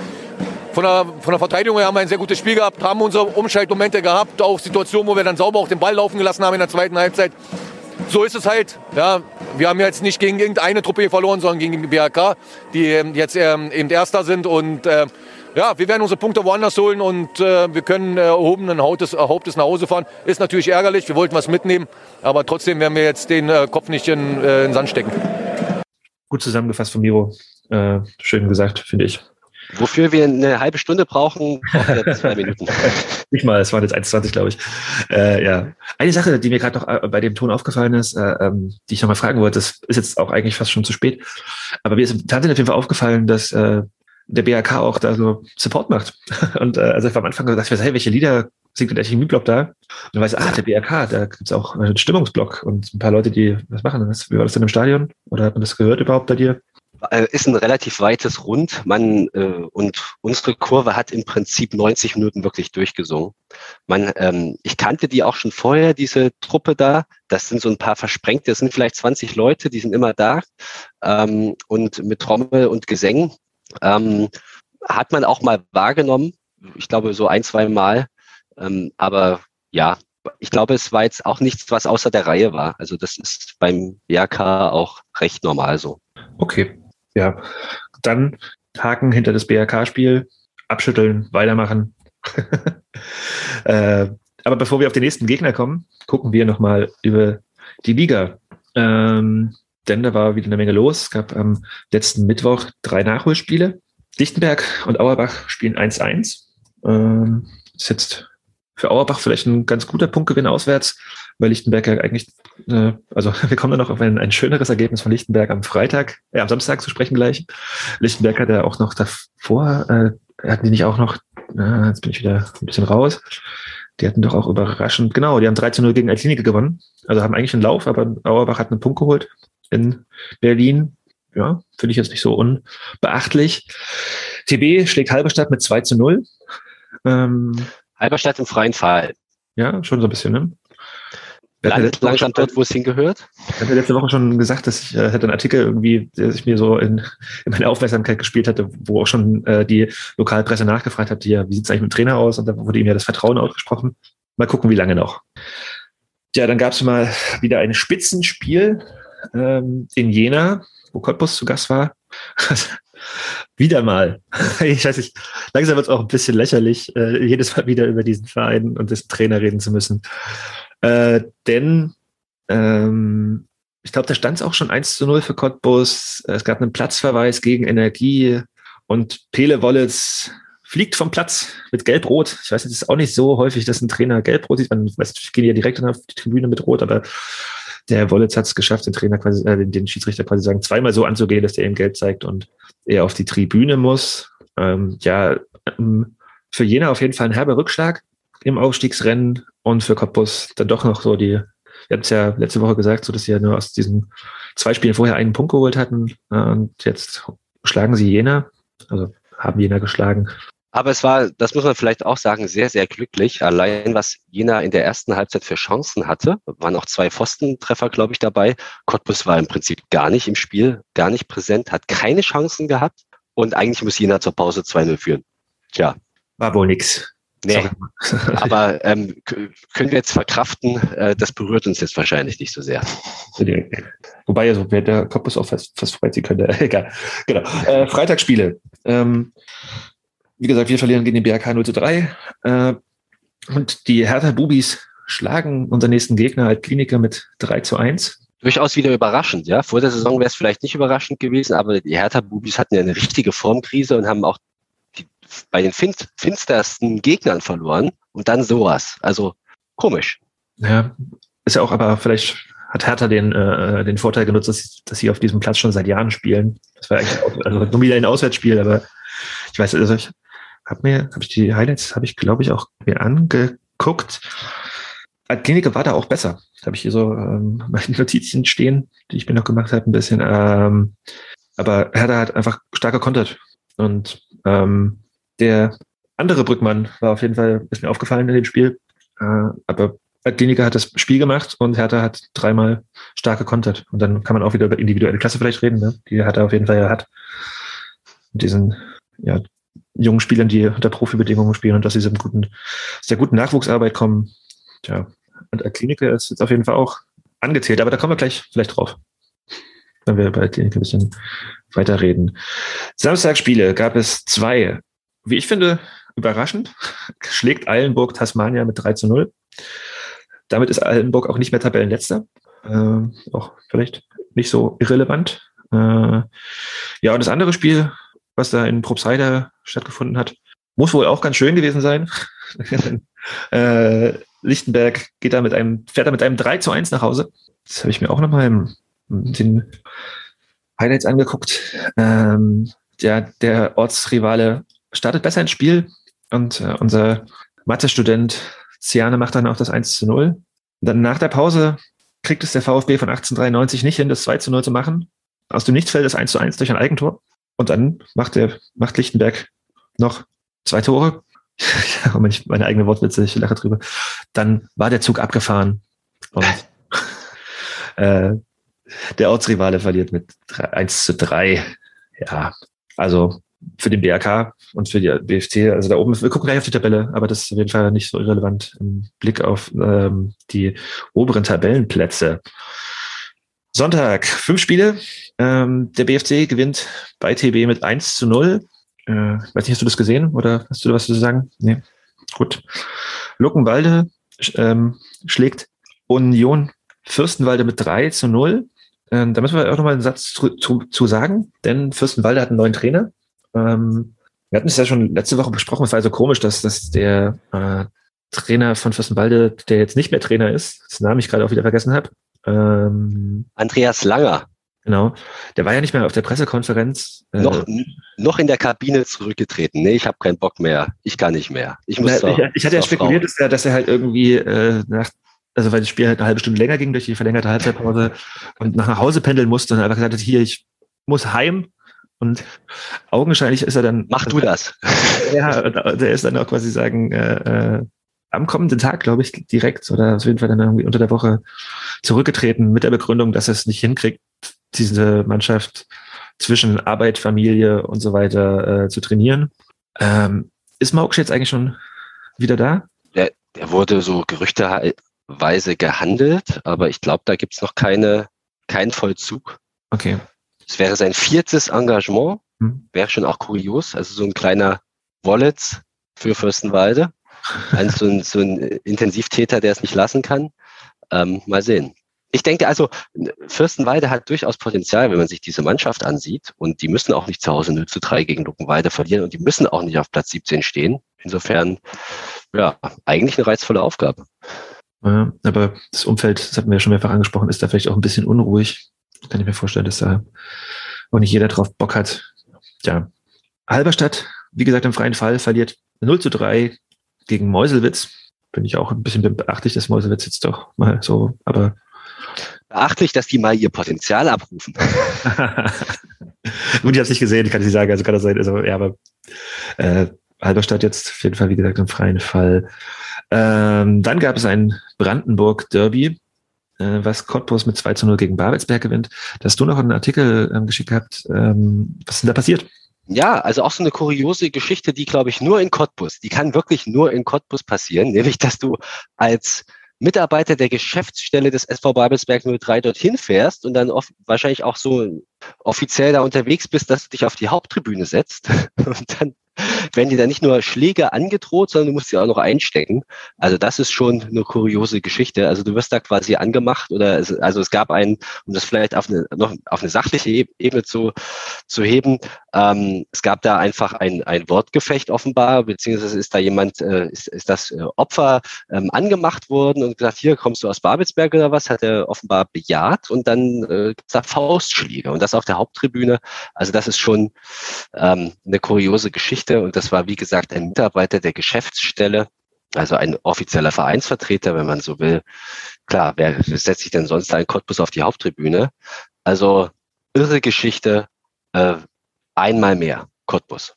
von der, von der Verteidigung her haben wir ein sehr gutes Spiel gehabt, haben unsere Umschaltmomente gehabt, auch Situationen, wo wir dann sauber auch den Ball laufen gelassen haben in der zweiten Halbzeit. So ist es halt. Ja, wir haben jetzt nicht gegen irgendeine Truppe verloren, sondern gegen die BHK, die ähm, jetzt ähm, eben Erster sind. Und äh, ja, wir werden unsere Punkte woanders holen und äh, wir können äh, erhobenen Hauptes, Hauptes nach Hause fahren. Ist natürlich ärgerlich, wir wollten was mitnehmen, aber trotzdem werden wir jetzt den äh, Kopf nicht in, äh, in den Sand stecken. Gut zusammengefasst von Miro. Äh, schön gesagt, finde ich. Wofür wir eine halbe Stunde brauchen, brauchen wir zwei Minuten. Nicht mal, es waren jetzt 1,20, glaube ich. Äh, ja. Eine Sache, die mir gerade noch äh, bei dem Ton aufgefallen ist, äh, ähm, die ich noch mal fragen wollte, das ist jetzt auch eigentlich fast schon zu spät. Aber mir ist tatsächlich auf jeden Fall aufgefallen, dass äh, der BRK auch da so Support macht. Und äh, also ich war am Anfang gesagt, hey, welche Lieder singt der Chemieblock da? Und dann weiß ich, ah, der BRK, da gibt's auch einen Stimmungsblock und ein paar Leute, die was machen. Wie war das denn im Stadion? Oder hat man das gehört überhaupt bei dir? Äh, ist ein relativ weites Rund. Man äh, und unsere Kurve hat im Prinzip 90 Minuten wirklich durchgesungen. Man, ähm, ich kannte die auch schon vorher, diese Truppe da. Das sind so ein paar Versprengte. Das sind vielleicht 20 Leute, die sind immer da. Ähm, und mit Trommel und Gesängen ähm, hat man auch mal wahrgenommen. Ich glaube so ein, zwei Mal. Ähm, aber ja, ich glaube, es war jetzt auch nichts, was außer der Reihe war. Also das ist beim BRK auch recht normal so. Okay, ja, dann Haken hinter das BRK-Spiel, abschütteln, weitermachen. äh, aber bevor wir auf den nächsten Gegner kommen, gucken wir nochmal über die Liga. Ähm, denn da war wieder eine Menge los. Es gab am letzten Mittwoch drei Nachholspiele. Lichtenberg und Auerbach spielen 1-1. Ähm, ist jetzt für Auerbach vielleicht ein ganz guter Punktgewinn auswärts, weil Lichtenberg ja eigentlich, äh, also wir kommen dann noch auf ein, ein schöneres Ergebnis von Lichtenberg am Freitag, äh, am Samstag zu sprechen gleich. Lichtenberg hat ja auch noch davor, äh, hatten die nicht auch noch, äh, jetzt bin ich wieder ein bisschen raus, Die hatten doch auch überraschend, genau, die haben 3 zu 0 gegen Altlinike gewonnen. Also haben eigentlich einen Lauf, aber Auerbach hat einen Punkt geholt in Berlin. Ja, finde ich jetzt nicht so unbeachtlich. TB schlägt Halberstadt mit 2 zu 0. Ähm, Halberstadt im freien Fall. ja, schon so ein bisschen, ne? Landet langsam dort, wo es hingehört. Ich hatte letzte Woche schon gesagt, dass ich äh, hätte einen Artikel irgendwie, der sich mir so in, in meine Aufmerksamkeit gespielt hatte, wo auch schon äh, die Lokalpresse nachgefragt hat, ja, wie sieht es eigentlich mit dem Trainer aus? Und da wurde ihm ja das Vertrauen ausgesprochen. Mal gucken, wie lange noch. Ja, dann gab es mal wieder ein Spitzenspiel ähm, in Jena, wo Cottbus zu Gast war. wieder mal. Ich weiß nicht, langsam wird es auch ein bisschen lächerlich, äh, jedes Mal wieder über diesen Verein und dessen Trainer reden zu müssen. Äh, denn ähm, ich glaube, da stand es auch schon 1 zu 0 für Cottbus. Es gab einen Platzverweis gegen Energie und Pele Wollitz fliegt vom Platz mit Gelb-Rot. Ich weiß, es ist auch nicht so häufig, dass ein Trainer Gelb-Rot sieht. Man weiß, ich gehe ja direkt auf die Tribüne mit Rot, aber der Wollitz hat es geschafft, den Trainer quasi, äh, den, Schiedsrichter quasi sagen, zweimal so anzugehen, dass der ihm Gelb zeigt und er auf die Tribüne muss. Ähm, ja, ähm, für Jena auf jeden Fall ein herber Rückschlag im Aufstiegsrennen und für Cottbus dann doch noch so die wir hatten es ja letzte Woche gesagt, so dass sie ja nur aus diesen zwei Spielen vorher einen Punkt geholt hatten. äh, Und jetzt schlagen sie Jena, also haben Jena geschlagen. Aber es war, das muss man vielleicht auch sagen, sehr, sehr glücklich. Allein was Jena in der ersten Halbzeit für Chancen hatte, waren auch zwei Pfostentreffer, glaube ich, dabei. Cottbus war im Prinzip gar nicht im Spiel, gar nicht präsent, hat keine Chancen gehabt und eigentlich muss Jena zur Pause 2-0 führen. Tja, War wohl nix. Nee. Aber ähm, können wir jetzt verkraften, äh, das berührt uns jetzt wahrscheinlich nicht so sehr. Wobei, also der Cottbus auch fast, fast freut, sie könnte. Egal. Genau. Äh, Freitagsspiele. Ähm, wie gesagt, wir verlieren gegen den BRK 0 zu 3. Äh, und die Hertha Bubis schlagen unseren nächsten Gegner als Kliniker mit 3 zu 1. Durchaus wieder überraschend, ja. Vor der Saison wäre es vielleicht nicht überraschend gewesen, aber die Hertha-Bubis hatten ja eine richtige Formkrise und haben auch bei den fin finstersten Gegnern verloren und dann sowas. Also komisch. Ja, ist ja auch, aber vielleicht hat Hertha den, äh, den Vorteil genutzt, dass, dass sie auf diesem Platz schon seit Jahren spielen. Das war eigentlich auch, also nur wieder ein Auswärtsspiel, aber ich weiß, also ich habe mir, habe ich die Highlights, habe ich glaube ich auch mir angeguckt. Klinik war da auch besser. Habe ich hier so ähm, meine Notizien stehen, die ich mir noch gemacht habe, ein bisschen. Ähm, aber Hertha hat einfach stark gekontert. Und ähm, der andere Brückmann war auf jeden Fall, ist mir aufgefallen in dem Spiel. Äh, aber Kliniker hat das Spiel gemacht und Hertha hat dreimal stark gekontert. Und dann kann man auch wieder über individuelle Klasse vielleicht reden, ne? die Hertha auf jeden Fall ja hat. Mit diesen ja, jungen Spielern, die unter Profibedingungen spielen und aus diesem guten, der guten Nachwuchsarbeit kommen. Tja, und Kliniker ist jetzt auf jeden Fall auch angezählt, aber da kommen wir gleich vielleicht drauf. Wenn wir bei Kliniker ein bisschen weiterreden. Samstagsspiele gab es zwei. Wie ich finde, überraschend, schlägt Eilenburg Tasmania mit 3 zu 0. Damit ist Eilenburg auch nicht mehr Tabellenletzter. Äh, auch vielleicht nicht so irrelevant. Äh, ja, und das andere Spiel, was da in Probstheida stattgefunden hat, muss wohl auch ganz schön gewesen sein. äh, Lichtenberg geht da mit einem, fährt da mit einem 3 zu 1 nach Hause. Das habe ich mir auch nochmal im, den Highlights angeguckt. Ähm, ja, der Ortsrivale startet besser ins Spiel und äh, unser Mathe-Student Ciane macht dann auch das 1 zu 0. Und dann nach der Pause kriegt es der VfB von 1893 nicht hin, das 2 zu 0 zu machen. Aus dem Nichts fällt das 1 zu 1 durch ein Eigentor. Und dann macht der, macht Lichtenberg noch zwei Tore. Ich meine eigene Wortwitze, ich lache drüber. Dann war der Zug abgefahren. Und äh, der Ortsrivale verliert mit 3, 1 zu 3. Ja, also für den BRK und für die BFC, also da oben, wir gucken gleich auf die Tabelle, aber das ist auf jeden Fall nicht so irrelevant im Blick auf ähm, die oberen Tabellenplätze. Sonntag, fünf Spiele. Ähm, der BFC gewinnt bei TB mit 1 zu 0. Äh, weiß nicht, hast du das gesehen oder hast du was zu sagen? Nee. Gut. Luckenwalde ähm, schlägt Union Fürstenwalde mit 3 zu 0. Ähm, da müssen wir auch nochmal einen Satz zu, zu, zu sagen, denn Fürstenwalde hat einen neuen Trainer. Ähm, wir hatten es ja schon letzte Woche besprochen, es war also komisch, dass, dass der äh, Trainer von Fürstenwalde, der jetzt nicht mehr Trainer ist, das Namen ich gerade auch wieder vergessen habe, ähm, Andreas Langer. Genau. Der war ja nicht mehr auf der Pressekonferenz. Äh, noch, noch in der Kabine zurückgetreten. Nee, ich habe keinen Bock mehr. Ich kann nicht mehr. Ich, muss na, ich, ich hatte ja spekuliert, dass er, dass er halt irgendwie äh, nach, also weil das Spiel halt eine halbe Stunde länger ging durch die verlängerte Halbzeitpause und nach Hause pendeln musste und einfach gesagt hat, hier, ich muss heim. Und augenscheinlich ist er dann. Mach du das. Ja, der ist dann auch quasi sagen, äh, äh, am kommenden Tag, glaube ich, direkt oder auf jeden Fall dann irgendwie unter der Woche zurückgetreten mit der Begründung, dass er es nicht hinkriegt, diese Mannschaft zwischen Arbeit, Familie und so weiter äh, zu trainieren. Ähm, ist Mauksch jetzt eigentlich schon wieder da? Der, der wurde so gerüchteweise gehandelt, aber ich glaube, da gibt es noch keine, keinen Vollzug. Okay. Es wäre sein viertes Engagement, hm. wäre schon auch kurios, also so ein kleiner Wallet für Fürstenwalde. Ein, so, ein, so ein Intensivtäter, der es nicht lassen kann. Ähm, mal sehen. Ich denke also, Fürstenweide hat durchaus Potenzial, wenn man sich diese Mannschaft ansieht. Und die müssen auch nicht zu Hause 0 zu 3 gegen Luckenweide verlieren und die müssen auch nicht auf Platz 17 stehen. Insofern, ja, eigentlich eine reizvolle Aufgabe. Ja, aber das Umfeld, das hatten wir ja schon mehrfach angesprochen, ist da vielleicht auch ein bisschen unruhig. Kann ich mir vorstellen, dass da auch nicht jeder drauf Bock hat. Ja, Halberstadt, wie gesagt, im freien Fall verliert 0 zu 3 gegen Meuselwitz. Bin ich auch ein bisschen beachtlich, dass Meuselwitz jetzt doch mal so, aber. Beachtlich, dass die mal ihr Potenzial abrufen. Gut, ich habe es nicht gesehen, ich kann nicht sagen, also kann das sein, also, ja, aber, äh, Halberstadt jetzt auf jeden Fall, wie gesagt, im freien Fall. Ähm, dann gab es ein Brandenburg-Derby, äh, was Cottbus mit 2 zu 0 gegen Babelsberg gewinnt. Da hast du noch einen Artikel ähm, geschickt gehabt. Ähm, was ist denn da passiert? Ja, also auch so eine kuriose Geschichte, die glaube ich nur in Cottbus, die kann wirklich nur in Cottbus passieren, nämlich dass du als Mitarbeiter der Geschäftsstelle des SV Babelsberg 03 dorthin fährst und dann wahrscheinlich auch so offiziell da unterwegs bist, dass du dich auf die Haupttribüne setzt und dann werden dir da nicht nur Schläge angedroht, sondern du musst sie auch noch einstecken. Also das ist schon eine kuriose Geschichte. Also du wirst da quasi angemacht oder es, also es gab einen, um das vielleicht auf eine, noch auf eine sachliche Ebene zu, zu heben, ähm, es gab da einfach ein, ein Wortgefecht offenbar, beziehungsweise ist da jemand, äh, ist, ist das äh, Opfer ähm, angemacht worden und gesagt, hier kommst du aus Babelsberg oder was, hat er offenbar bejaht und dann äh, da Faustschläge und das auf der Haupttribüne. Also das ist schon ähm, eine kuriose Geschichte und das war, wie gesagt, ein Mitarbeiter der Geschäftsstelle, also ein offizieller Vereinsvertreter, wenn man so will. Klar, wer setzt sich denn sonst ein Cottbus auf die Haupttribüne? Also irre Geschichte, äh, einmal mehr Cottbus.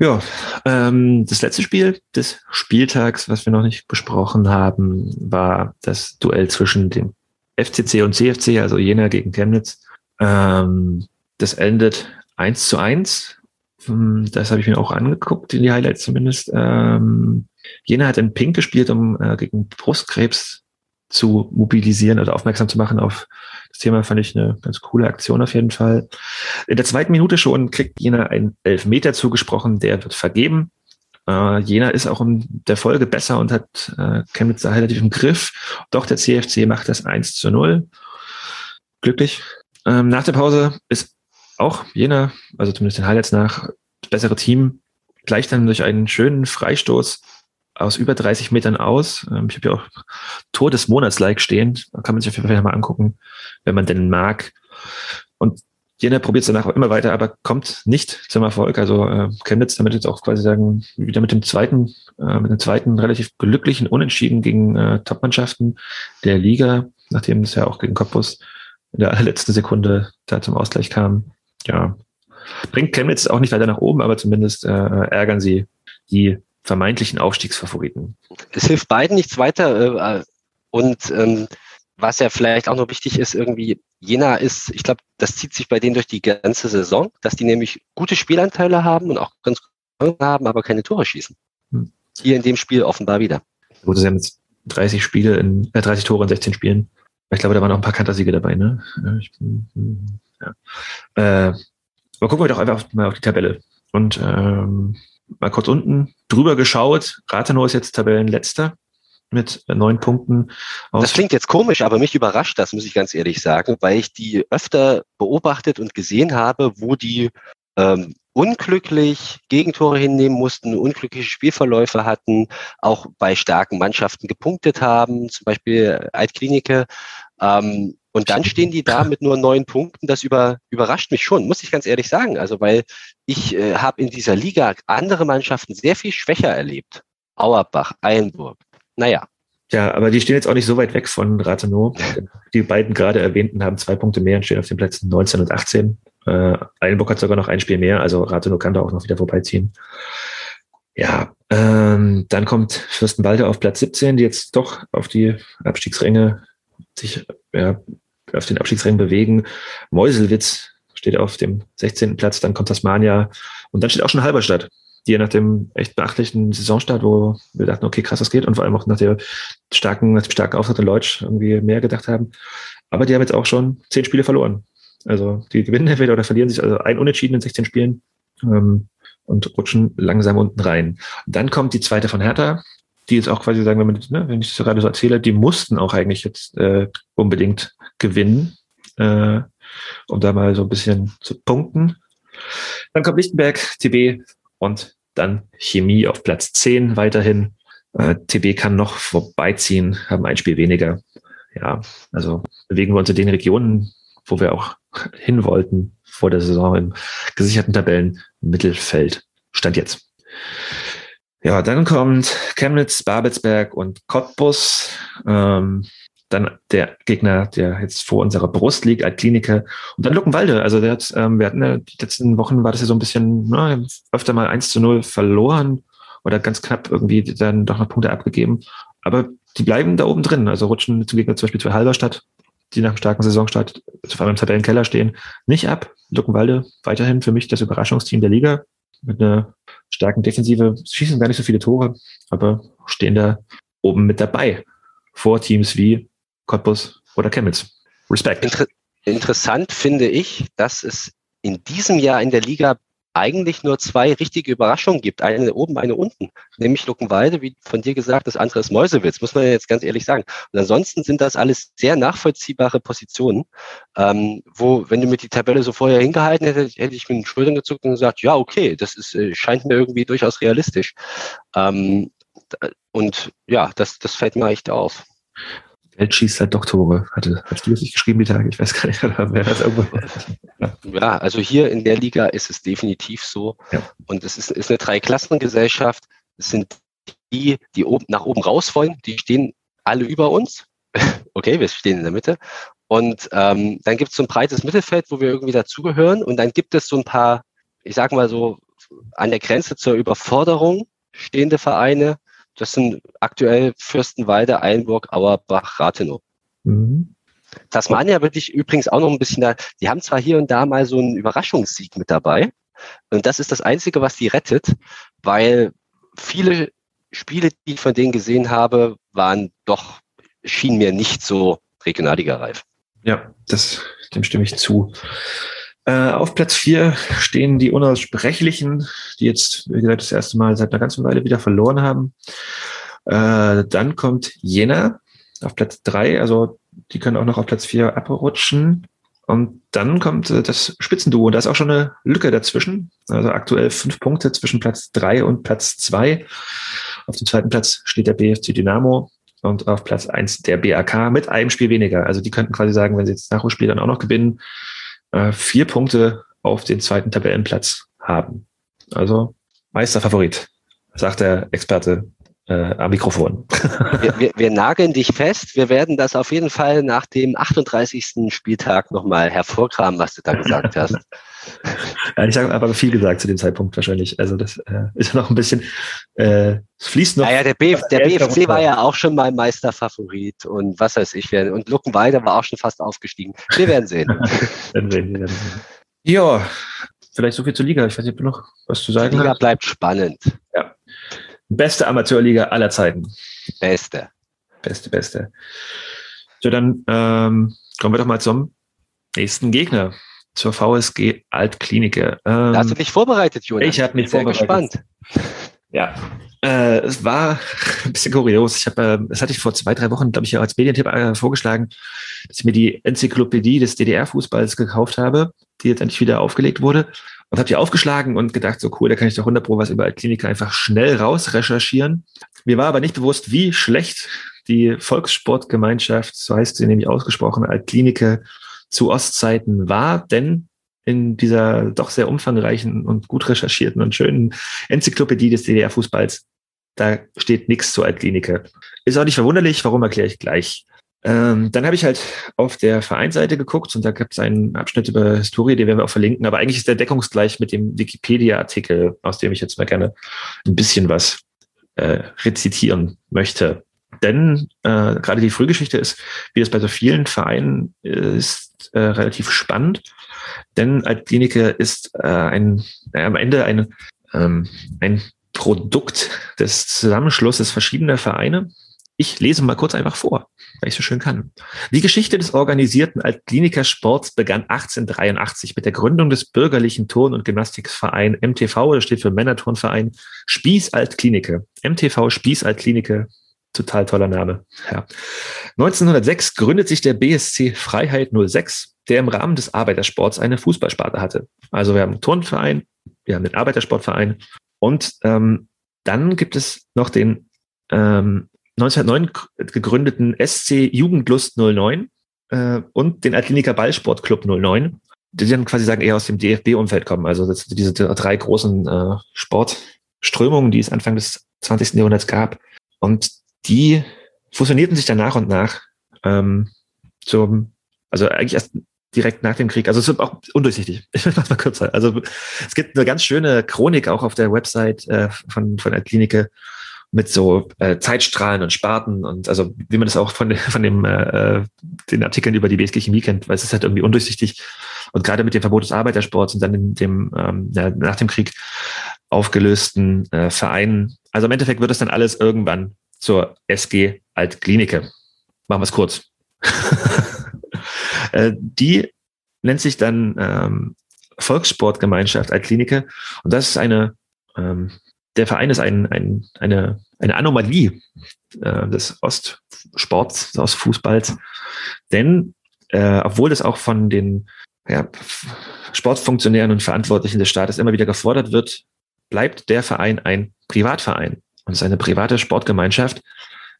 Ja, ähm, das letzte Spiel des Spieltags, was wir noch nicht besprochen haben, war das Duell zwischen dem FCC und CFC, also Jena gegen Chemnitz. Ähm, das endet 1 zu 1. Hm, das habe ich mir auch angeguckt, in die Highlights zumindest. Ähm, Jena hat in Pink gespielt, um äh, gegen Brustkrebs zu mobilisieren oder aufmerksam zu machen auf das Thema, fand ich eine ganz coole Aktion auf jeden Fall. In der zweiten Minute schon kriegt Jena einen Elfmeter zugesprochen, der wird vergeben. Äh, Jena ist auch in der Folge besser und hat äh, Chemnitz da relativ im Griff. Doch der CFC macht das 1 zu 0. Glücklich. Ähm, nach der Pause ist auch Jena, also zumindest den Highlights nach, das bessere Team, gleicht dann durch einen schönen Freistoß aus über 30 Metern aus. Ähm, ich habe ja auch Tor des Monats-like stehen. Da kann man sich auf jeden Fall mal angucken, wenn man denn mag. Und Jena probiert es danach auch immer weiter, aber kommt nicht zum Erfolg. Also äh, Chemnitz damit jetzt auch quasi sagen, wieder mit dem zweiten, äh, mit dem zweiten relativ glücklichen Unentschieden gegen äh, Topmannschaften der Liga, nachdem es ja auch gegen Cottbus in der allerletzten Sekunde da zum Ausgleich kam. Ja, bringt Chemnitz auch nicht weiter nach oben, aber zumindest äh, ärgern sie die vermeintlichen Aufstiegsfavoriten. Es hilft beiden nichts weiter. Äh, und ähm, was ja vielleicht auch noch wichtig ist, irgendwie, Jena ist, ich glaube, das zieht sich bei denen durch die ganze Saison, dass die nämlich gute Spielanteile haben und auch ganz gut haben, aber keine Tore schießen. Hm. Hier in dem Spiel offenbar wieder. Gut, sie haben jetzt 30 Spiele in, äh, 30 Tore in 16 Spielen. Ich glaube, da waren auch ein paar Kantersiege dabei, ne? Ich, ja. Äh, aber gucken wir doch einfach mal auf die Tabelle. Und ähm, mal kurz unten drüber geschaut. Rathenow ist jetzt Tabellenletzter mit neun Punkten. Das klingt jetzt komisch, aber mich überrascht das, muss ich ganz ehrlich sagen, weil ich die öfter beobachtet und gesehen habe, wo die ähm, unglücklich Gegentore hinnehmen mussten, unglückliche Spielverläufe hatten, auch bei starken Mannschaften gepunktet haben, zum Beispiel Altklinike. Ähm, und dann stehen die da mit nur neun Punkten. Das über, überrascht mich schon, muss ich ganz ehrlich sagen. Also, weil ich äh, habe in dieser Liga andere Mannschaften sehr viel schwächer erlebt. Auerbach, Eilenburg. Naja. Ja, aber die stehen jetzt auch nicht so weit weg von Rathenow. Die beiden gerade erwähnten haben zwei Punkte mehr und stehen auf den Plätzen 19 und 18. Äh, Eilenburg hat sogar noch ein Spiel mehr, also Rathenow kann da auch noch wieder vorbeiziehen. Ja, ähm, dann kommt Fürstenwalde auf Platz 17, die jetzt doch auf die Abstiegsränge sich ja, auf den Abstiegsrängen bewegen. Meuselwitz steht auf dem 16. Platz, dann kommt Tasmania und dann steht auch schon Halberstadt, die nach dem echt beachtlichen Saisonstart, wo wir dachten, okay, krass, das geht und vor allem auch nach der starken, nach dem starken Auftritt in Leutsch irgendwie mehr gedacht haben. Aber die haben jetzt auch schon zehn Spiele verloren. Also die gewinnen entweder oder verlieren sich, also ein Unentschieden in 16 Spielen ähm, und rutschen langsam unten rein. Dann kommt die zweite von Hertha, die jetzt auch quasi sagen, wenn, man, ne, wenn ich das gerade so erzähle, die mussten auch eigentlich jetzt äh, unbedingt gewinnen, äh, um da mal so ein bisschen zu punkten. Dann kommt Lichtenberg, TB und dann Chemie auf Platz 10 weiterhin. Äh, TB kann noch vorbeiziehen, haben ein Spiel weniger. Ja, also bewegen wir uns in den Regionen, wo wir auch hin wollten vor der Saison im gesicherten Tabellen Mittelfeld. Stand jetzt. Ja, dann kommt Chemnitz, Babelsberg und Cottbus. Ähm, dann der Gegner, der jetzt vor unserer Brust liegt, Altklinike. Und dann Luckenwalde. Also der hat, ähm, wir hatten ja die letzten Wochen war das ja so ein bisschen, na, öfter mal 1 zu 0 verloren oder ganz knapp irgendwie dann doch noch Punkte abgegeben. Aber die bleiben da oben drin. Also rutschen zu Gegner zum Beispiel zu Halberstadt, die nach einem starken Saisonstart vor allem im Tabellenkeller stehen, nicht ab. Luckenwalde weiterhin für mich das Überraschungsteam der Liga mit einer starken Defensive, schießen gar nicht so viele Tore, aber stehen da oben mit dabei vor Teams wie Cottbus oder Chemnitz. Respekt. Inter interessant finde ich, dass es in diesem Jahr in der Liga eigentlich nur zwei richtige Überraschungen gibt. Eine oben, eine unten. Nämlich Luckenwalde, wie von dir gesagt, das andere ist Mäusewitz, muss man jetzt ganz ehrlich sagen. Und ansonsten sind das alles sehr nachvollziehbare Positionen, ähm, wo, wenn du mir die Tabelle so vorher hingehalten hättest, hätte ich mit den Schultern gezuckt und gesagt, ja, okay, das ist, äh, scheint mir irgendwie durchaus realistisch. Ähm, und ja, das, das fällt mir echt auf. Welt schießt halt doch Tore. Hatte, hast du das nicht geschrieben, die Tage? Ich weiß gar nicht, wer das irgendwo. Ja, also hier in der Liga ist es definitiv so. Ja. Und es ist, ist eine Dreiklassengesellschaft. Es sind die, die oben, nach oben raus wollen, die stehen alle über uns. Okay, wir stehen in der Mitte. Und ähm, dann gibt es so ein breites Mittelfeld, wo wir irgendwie dazugehören. Und dann gibt es so ein paar, ich sag mal so, an der Grenze zur Überforderung stehende Vereine. Das sind aktuell Fürstenwalde, Eilenburg, Auerbach, Rathenow. Mhm. Tasmania würde ich übrigens auch noch ein bisschen da, die haben zwar hier und da mal so einen Überraschungssieg mit dabei. Und das ist das Einzige, was die rettet, weil viele Spiele, die ich von denen gesehen habe, waren doch, schienen mir nicht so Regionalliga-reif. Ja, das, dem stimme ich zu. Äh, auf Platz vier stehen die Unaussprechlichen, die jetzt, wie gesagt, das erste Mal seit einer ganzen Weile wieder verloren haben. Äh, dann kommt Jena auf Platz drei, also die können auch noch auf Platz vier abrutschen. Und dann kommt äh, das Spitzenduo. Da ist auch schon eine Lücke dazwischen. Also aktuell fünf Punkte zwischen Platz drei und Platz zwei. Auf dem zweiten Platz steht der BFC Dynamo und auf Platz eins der BAK mit einem Spiel weniger. Also die könnten quasi sagen, wenn sie jetzt Nachholspiel dann auch noch gewinnen, äh, vier Punkte auf den zweiten Tabellenplatz haben. Also Meisterfavorit, sagt der Experte äh, am Mikrofon. wir, wir, wir, nageln dich fest. Wir werden das auf jeden Fall nach dem 38. Spieltag nochmal hervorkramen, was du da gesagt hast. ja, ich habe aber viel gesagt zu dem Zeitpunkt wahrscheinlich. Also das äh, ist noch ein bisschen, äh, es fließt noch. Naja, der, Bf, der BFC war ja auch schon mal Meisterfavorit und was weiß ich. Und Luckenwalde war auch schon fast aufgestiegen. Wir werden sehen. werden sehen, werden sehen. Ja, vielleicht so viel zur Liga. Ich weiß nicht, ob du noch was zu sagen Die Liga hast. bleibt spannend. Ja. Beste Amateurliga aller Zeiten. Beste. Beste, beste. So, dann ähm, kommen wir doch mal zum nächsten Gegner, zur VSG Altklinike. Ähm, da hast du dich vorbereitet, Jonas. Ich habe mich sehr vorbereitet. gespannt. Ja, äh, es war ein bisschen kurios. Ich habe, äh, das hatte ich vor zwei, drei Wochen, glaube ich, als Medientipp äh, vorgeschlagen, dass ich mir die Enzyklopädie des DDR-Fußballs gekauft habe, die jetzt endlich wieder aufgelegt wurde und habe die aufgeschlagen und gedacht, so cool, da kann ich doch 100 Pro was über Klinik einfach schnell raus recherchieren. Mir war aber nicht bewusst, wie schlecht die Volkssportgemeinschaft, so heißt sie nämlich ausgesprochen, Altklinike zu Ostzeiten war, denn in dieser doch sehr umfangreichen und gut recherchierten und schönen Enzyklopädie des DDR-Fußballs, da steht nichts zur Altklinike. Ist auch nicht verwunderlich, warum erkläre ich gleich. Ähm, dann habe ich halt auf der Vereinsseite geguckt und da gibt es einen Abschnitt über Historie, den werden wir auch verlinken, aber eigentlich ist der deckungsgleich mit dem Wikipedia-Artikel, aus dem ich jetzt mal gerne ein bisschen was äh, rezitieren möchte. Denn äh, gerade die Frühgeschichte ist, wie das bei so vielen Vereinen ist, äh, relativ spannend. Denn Altklinike ist äh, ein, äh, am Ende eine, ähm, ein Produkt des Zusammenschlusses verschiedener Vereine. Ich lese mal kurz einfach vor, weil ich so schön kann. Die Geschichte des organisierten Altkliniker Sports begann 1883 mit der Gründung des bürgerlichen Turn- und Gymnastikverein MTV, das steht für Männerturnverein Spieß Altklinike. MTV Spieß Altklinike total toller Name. Ja. 1906 gründet sich der BSC Freiheit 06, der im Rahmen des Arbeitersports eine Fußballsparte hatte. Also wir haben einen Turnverein, wir haben den Arbeitersportverein und ähm, dann gibt es noch den ähm, 1909 gegründeten SC Jugendlust 09 äh, und den Athletiker Ballsportclub 09, die dann quasi sagen eher aus dem DFB-Umfeld kommen. Also diese drei großen äh, Sportströmungen, die es Anfang des 20. Jahrhunderts gab. Und die fusionierten sich dann nach und nach ähm, zum, also eigentlich erst direkt nach dem Krieg. Also es wird auch undurchsichtig. Ich mache mal kürzer. Also es gibt eine ganz schöne Chronik auch auf der Website äh, von, von der Klinike mit so äh, Zeitstrahlen und Sparten und also wie man das auch von, von dem äh, den Artikeln über die BSG Chemie kennt, weil es ist halt irgendwie undurchsichtig und gerade mit dem Verbot des Arbeitersports und dann in dem ähm, ja, nach dem Krieg aufgelösten äh, Vereinen. Also im Endeffekt wird es dann alles irgendwann zur SG Altklinike. Machen wir es kurz. Äh, die nennt sich dann ähm, Volkssportgemeinschaft Altklinike und das ist eine, ähm, der Verein ist ein, ein, eine, eine Anomalie äh, des Ostsports, des Ostfußballs, denn äh, obwohl das auch von den ja, Sportfunktionären und Verantwortlichen des Staates immer wieder gefordert wird, bleibt der Verein ein Privatverein. Und es ist eine private Sportgemeinschaft,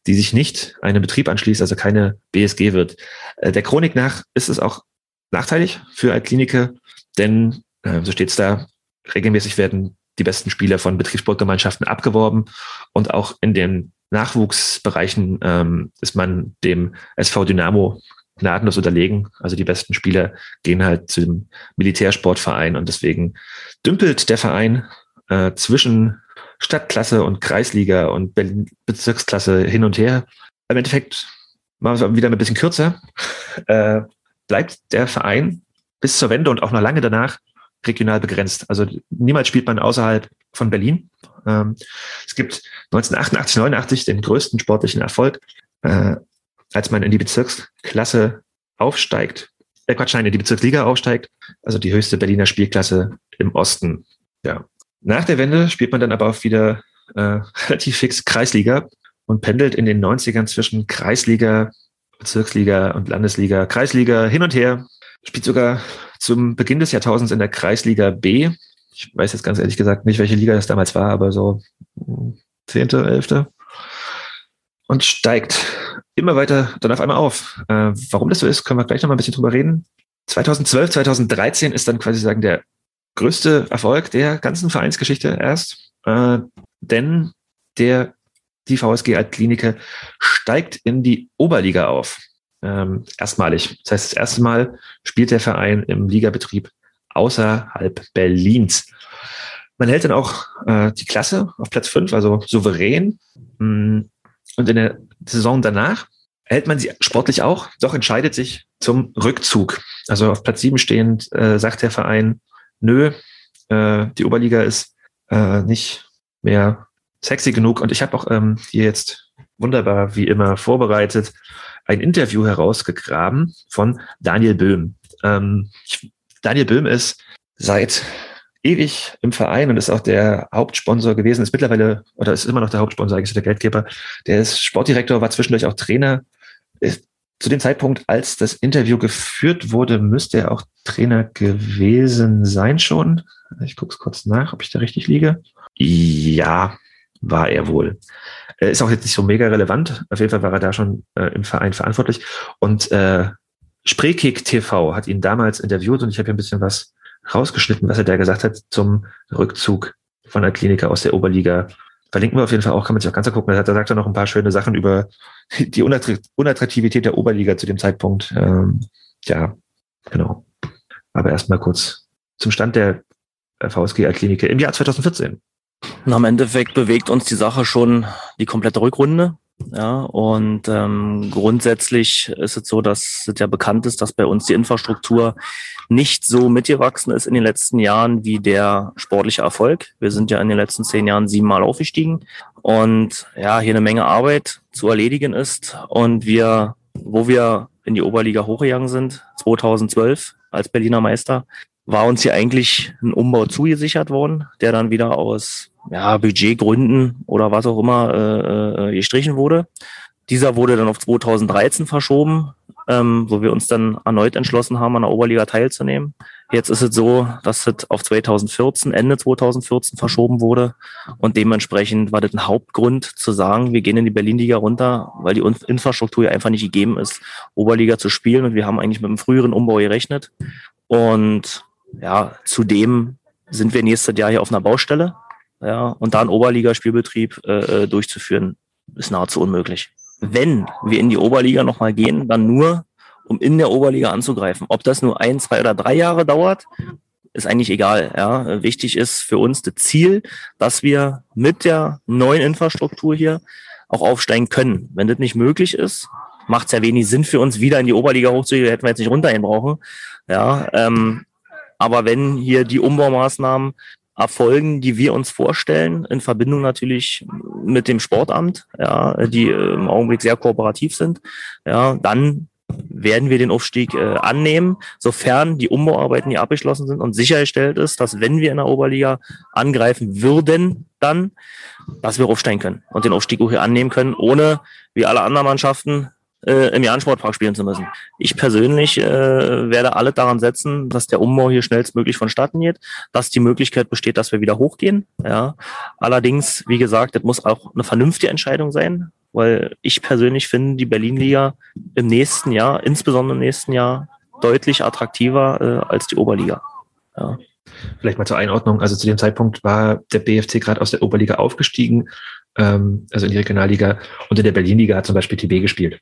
die sich nicht einem Betrieb anschließt, also keine BSG wird. Äh, der Chronik nach ist es auch nachteilig für Altklinike, denn, äh, so steht es da, regelmäßig werden die besten Spieler von Betriebssportgemeinschaften abgeworben und auch in den Nachwuchsbereichen ähm, ist man dem SV Dynamo gnadenlos unterlegen. Also die besten Spieler gehen halt zu dem Militärsportverein und deswegen dümpelt der Verein äh, zwischen Stadtklasse und Kreisliga und Berlin Bezirksklasse hin und her. Im Endeffekt machen wir es wieder ein bisschen kürzer. Äh, bleibt der Verein bis zur Wende und auch noch lange danach regional begrenzt. Also niemals spielt man außerhalb von Berlin. Ähm, es gibt 1988, 89 den größten sportlichen Erfolg, äh, als man in die Bezirksklasse aufsteigt. Äh, Quatsch, nein, in die Bezirksliga aufsteigt. Also die höchste Berliner Spielklasse im Osten. Ja, nach der Wende spielt man dann aber auch wieder äh, relativ fix Kreisliga und pendelt in den 90ern zwischen Kreisliga, Bezirksliga und Landesliga, Kreisliga hin und her. Spielt sogar zum Beginn des Jahrtausends in der Kreisliga B. Ich weiß jetzt ganz ehrlich gesagt nicht, welche Liga das damals war, aber so hm, zehnte, elfte. Und steigt immer weiter dann auf einmal auf. Äh, warum das so ist, können wir gleich noch mal ein bisschen drüber reden. 2012, 2013 ist dann quasi sagen der größte Erfolg der ganzen Vereinsgeschichte erst, äh, denn der die VSG Altklinike steigt in die Oberliga auf. Ähm, erstmalig. Das heißt, das erste Mal spielt der Verein im Ligabetrieb außerhalb Berlins. Man hält dann auch äh, die Klasse auf Platz 5, also souverän. Mm, und in der Saison danach hält man sie sportlich auch, doch entscheidet sich zum Rückzug. Also auf Platz 7 stehend äh, sagt der Verein, nö, äh, die Oberliga ist äh, nicht mehr sexy genug. Und ich habe auch ähm, hier jetzt wunderbar, wie immer, vorbereitet ein Interview herausgegraben von Daniel Böhm. Ähm, ich, Daniel Böhm ist seit ewig im Verein und ist auch der Hauptsponsor gewesen, ist mittlerweile oder ist immer noch der Hauptsponsor, eigentlich der Geldgeber. Der ist Sportdirektor, war zwischendurch auch Trainer, ist zu dem Zeitpunkt, als das Interview geführt wurde, müsste er auch Trainer gewesen sein schon. Ich gucke es kurz nach, ob ich da richtig liege. Ja, war er wohl. Er ist auch jetzt nicht so mega relevant. Auf jeden Fall war er da schon äh, im Verein verantwortlich. Und äh, Spreekick TV hat ihn damals interviewt und ich habe hier ein bisschen was rausgeschnitten, was er da gesagt hat zum Rückzug von der Klinik aus der Oberliga. Verlinken wir auf jeden Fall auch, kann man sich auch ganz angucken. Da sagt er noch ein paar schöne Sachen über die Unattraktivität der Oberliga zu dem Zeitpunkt. Ähm, ja, genau. Aber erstmal kurz zum Stand der VSG Klinik im Jahr 2014. Na, Im Endeffekt bewegt uns die Sache schon die komplette Rückrunde. Ja, und ähm, grundsätzlich ist es so, dass es ja bekannt ist, dass bei uns die Infrastruktur nicht so mitgewachsen ist in den letzten Jahren wie der sportliche Erfolg. Wir sind ja in den letzten zehn Jahren siebenmal aufgestiegen und ja, hier eine Menge Arbeit zu erledigen ist. Und wir, wo wir in die Oberliga hochgegangen sind, 2012 als Berliner Meister, war uns hier eigentlich ein Umbau zugesichert worden, der dann wieder aus ja, Budgetgründen oder was auch immer äh, äh, gestrichen wurde. Dieser wurde dann auf 2013 verschoben, ähm, wo wir uns dann erneut entschlossen haben, an der Oberliga teilzunehmen. Jetzt ist es so, dass es auf 2014, Ende 2014 verschoben wurde und dementsprechend war das ein Hauptgrund zu sagen, wir gehen in die Berlin-Liga runter, weil die Infrastruktur ja einfach nicht gegeben ist, Oberliga zu spielen und wir haben eigentlich mit einem früheren Umbau gerechnet und ja, zudem sind wir nächstes Jahr hier auf einer Baustelle. Ja, und da einen Oberligaspielbetrieb äh, äh, durchzuführen, ist nahezu unmöglich. Wenn wir in die Oberliga nochmal gehen, dann nur, um in der Oberliga anzugreifen. Ob das nur ein, zwei oder drei Jahre dauert, ist eigentlich egal. Ja. Wichtig ist für uns das Ziel, dass wir mit der neuen Infrastruktur hier auch aufsteigen können. Wenn das nicht möglich ist, macht es ja wenig Sinn für uns, wieder in die Oberliga hochzugehen, hätten wir jetzt nicht runterhin brauchen. Ja, ähm, aber wenn hier die Umbaumaßnahmen erfolgen, die wir uns vorstellen, in Verbindung natürlich mit dem Sportamt, ja, die im Augenblick sehr kooperativ sind, ja, dann werden wir den Aufstieg äh, annehmen, sofern die Umbauarbeiten hier abgeschlossen sind und sichergestellt ist, dass wenn wir in der Oberliga angreifen würden, dann, dass wir aufsteigen können und den Aufstieg auch hier annehmen können, ohne wie alle anderen Mannschaften äh, im Jahn-Sportpark spielen zu müssen. Ich persönlich äh, werde alle daran setzen, dass der Umbau hier schnellstmöglich vonstatten geht, dass die Möglichkeit besteht, dass wir wieder hochgehen. Ja. Allerdings, wie gesagt, das muss auch eine vernünftige Entscheidung sein, weil ich persönlich finde, die Berlin-Liga im nächsten Jahr, insbesondere im nächsten Jahr, deutlich attraktiver äh, als die Oberliga. Ja. Vielleicht mal zur Einordnung. Also zu dem Zeitpunkt war der BFC gerade aus der Oberliga aufgestiegen, ähm, also in die Regionalliga. Und in der Berlin-Liga hat zum Beispiel TB gespielt.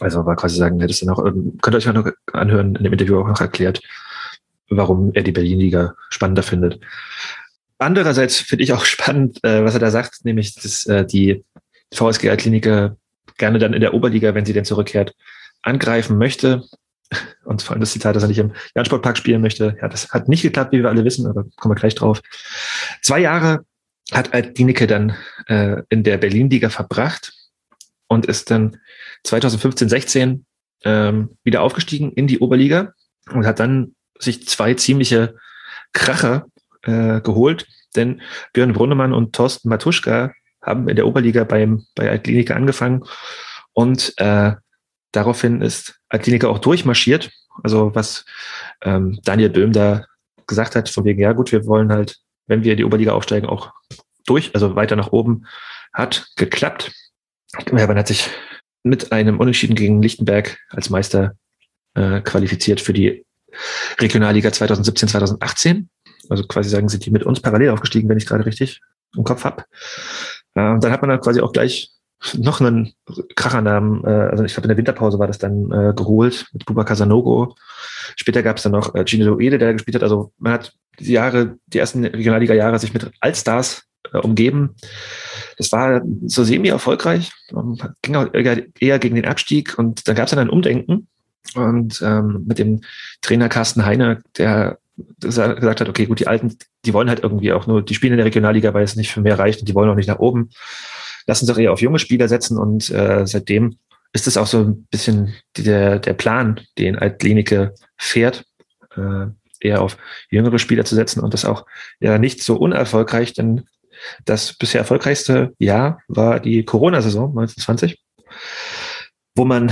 Also war quasi sagen, hättest du noch, könnt ihr euch auch noch anhören, in dem Interview auch noch erklärt, warum er die Berlin-Liga spannender findet. Andererseits finde ich auch spannend, äh, was er da sagt, nämlich, dass äh, die VSG-Kliniker gerne dann in der Oberliga, wenn sie denn zurückkehrt, angreifen möchte. Und vor allem das Zitat, dass er nicht im Jansportpark spielen möchte. Ja, das hat nicht geklappt, wie wir alle wissen, aber kommen wir gleich drauf. Zwei Jahre hat Altlinike dann äh, in der Berlin-Liga verbracht und ist dann 2015, 16 ähm, wieder aufgestiegen in die Oberliga und hat dann sich zwei ziemliche Kracher äh, geholt, denn Björn Brunnemann und Thorsten Matuschka haben in der Oberliga beim, bei Altklinika angefangen und äh, daraufhin ist Altklinika auch durchmarschiert. Also was ähm, Daniel Böhm da gesagt hat, von wegen, ja gut, wir wollen halt, wenn wir die Oberliga aufsteigen, auch durch, also weiter nach oben, hat geklappt. Man hat sich mit einem Unentschieden gegen Lichtenberg als Meister äh, qualifiziert für die Regionalliga 2017, 2018. Also quasi sagen, sind die mit uns parallel aufgestiegen, wenn ich gerade richtig im Kopf habe. Äh, dann hat man dann quasi auch gleich noch einen Krachernamen, äh, also ich glaube in der Winterpause war das dann äh, geholt mit Buba Casanogo. Später gab es dann noch äh, Gino Oede, der gespielt hat. Also man hat die Jahre, die ersten Regionalliga-Jahre sich mit Allstars umgeben. Das war so semi-erfolgreich, ging auch eher gegen den Abstieg und dann gab es dann ein Umdenken und ähm, mit dem Trainer Carsten Heine, der gesagt hat, okay, gut, die Alten, die wollen halt irgendwie auch nur, die spielen in der Regionalliga, weil es nicht für mehr reicht und die wollen auch nicht nach oben. Lassen sich doch eher auf junge Spieler setzen und äh, seitdem ist es auch so ein bisschen der, der Plan, den Altklinike fährt, äh, eher auf jüngere Spieler zu setzen und das auch ja nicht so unerfolgreich, denn das bisher erfolgreichste Jahr war die Corona-Saison 1920, wo man,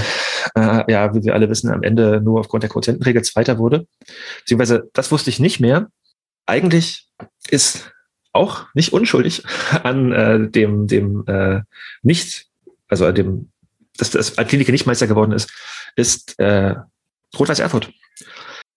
äh, ja, wie wir alle wissen, am Ende nur aufgrund der Quotientenregel Zweiter wurde. Beziehungsweise, das wusste ich nicht mehr. Eigentlich ist auch nicht unschuldig an äh, dem, dem äh, nicht, also an dem, dass das Klinik nicht Meister geworden ist, ist äh, Rot-Weiß Erfurt.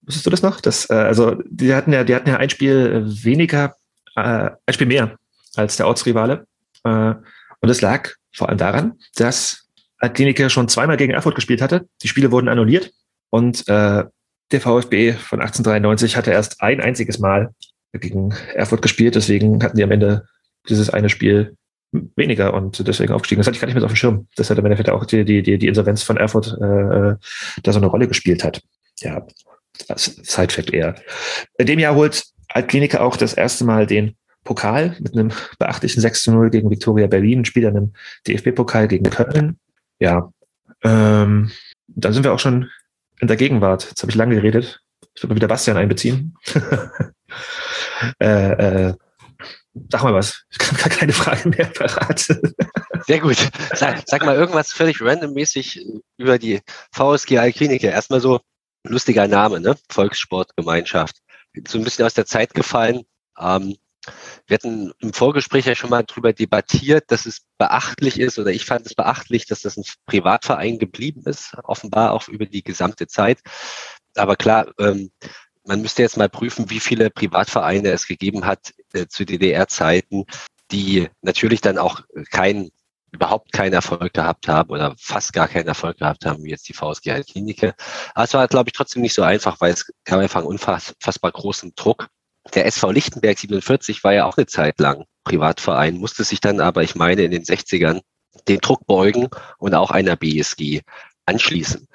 Wusstest du das noch? Das, äh, also die hatten ja, die hatten ja ein Spiel weniger, äh, ein Spiel mehr als der Ortsrivale. Äh, und es lag vor allem daran, dass Klinike schon zweimal gegen Erfurt gespielt hatte. Die Spiele wurden annulliert und äh, der VfB von 1893 hatte erst ein einziges Mal gegen Erfurt gespielt. Deswegen hatten die am Ende dieses eine Spiel weniger und deswegen aufgestiegen. Das hatte ich gar nicht mehr auf dem Schirm, dass halt im Endeffekt auch die, die, die Insolvenz von Erfurt äh, äh da so eine Rolle gespielt hat. Ja, Side-Fact eher. In dem Jahr holt Altklinike auch das erste Mal den Pokal mit einem beachtlichen 6 zu 0 gegen Viktoria Berlin, spielt dann im DFB-Pokal gegen Köln. Ja, ähm, dann sind wir auch schon in der Gegenwart. Jetzt habe ich lange geredet. Ich würde mal wieder Bastian einbeziehen. äh, äh, sag mal was. Ich kann gar keine Frage mehr verraten. Sehr gut. Sag, sag mal irgendwas völlig randommäßig über die VSG Alklinike. Erstmal so lustiger Name, ne? Volkssportgemeinschaft. So ein bisschen aus der Zeit gefallen. Ähm, wir hatten im Vorgespräch ja schon mal darüber debattiert, dass es beachtlich ist, oder ich fand es beachtlich, dass das ein Privatverein geblieben ist, offenbar auch über die gesamte Zeit. Aber klar, ähm, man müsste jetzt mal prüfen, wie viele Privatvereine es gegeben hat äh, zu DDR-Zeiten, die natürlich dann auch kein, überhaupt keinen Erfolg gehabt haben oder fast gar keinen Erfolg gehabt haben, wie jetzt die VSG Klinike. Aber es war, glaube ich, trotzdem nicht so einfach, weil es kam einfach einen unfassbar großen Druck der SV Lichtenberg 47 war ja auch eine Zeit lang Privatverein, musste sich dann aber, ich meine, in den 60ern den Druck beugen und auch einer BSG anschließen.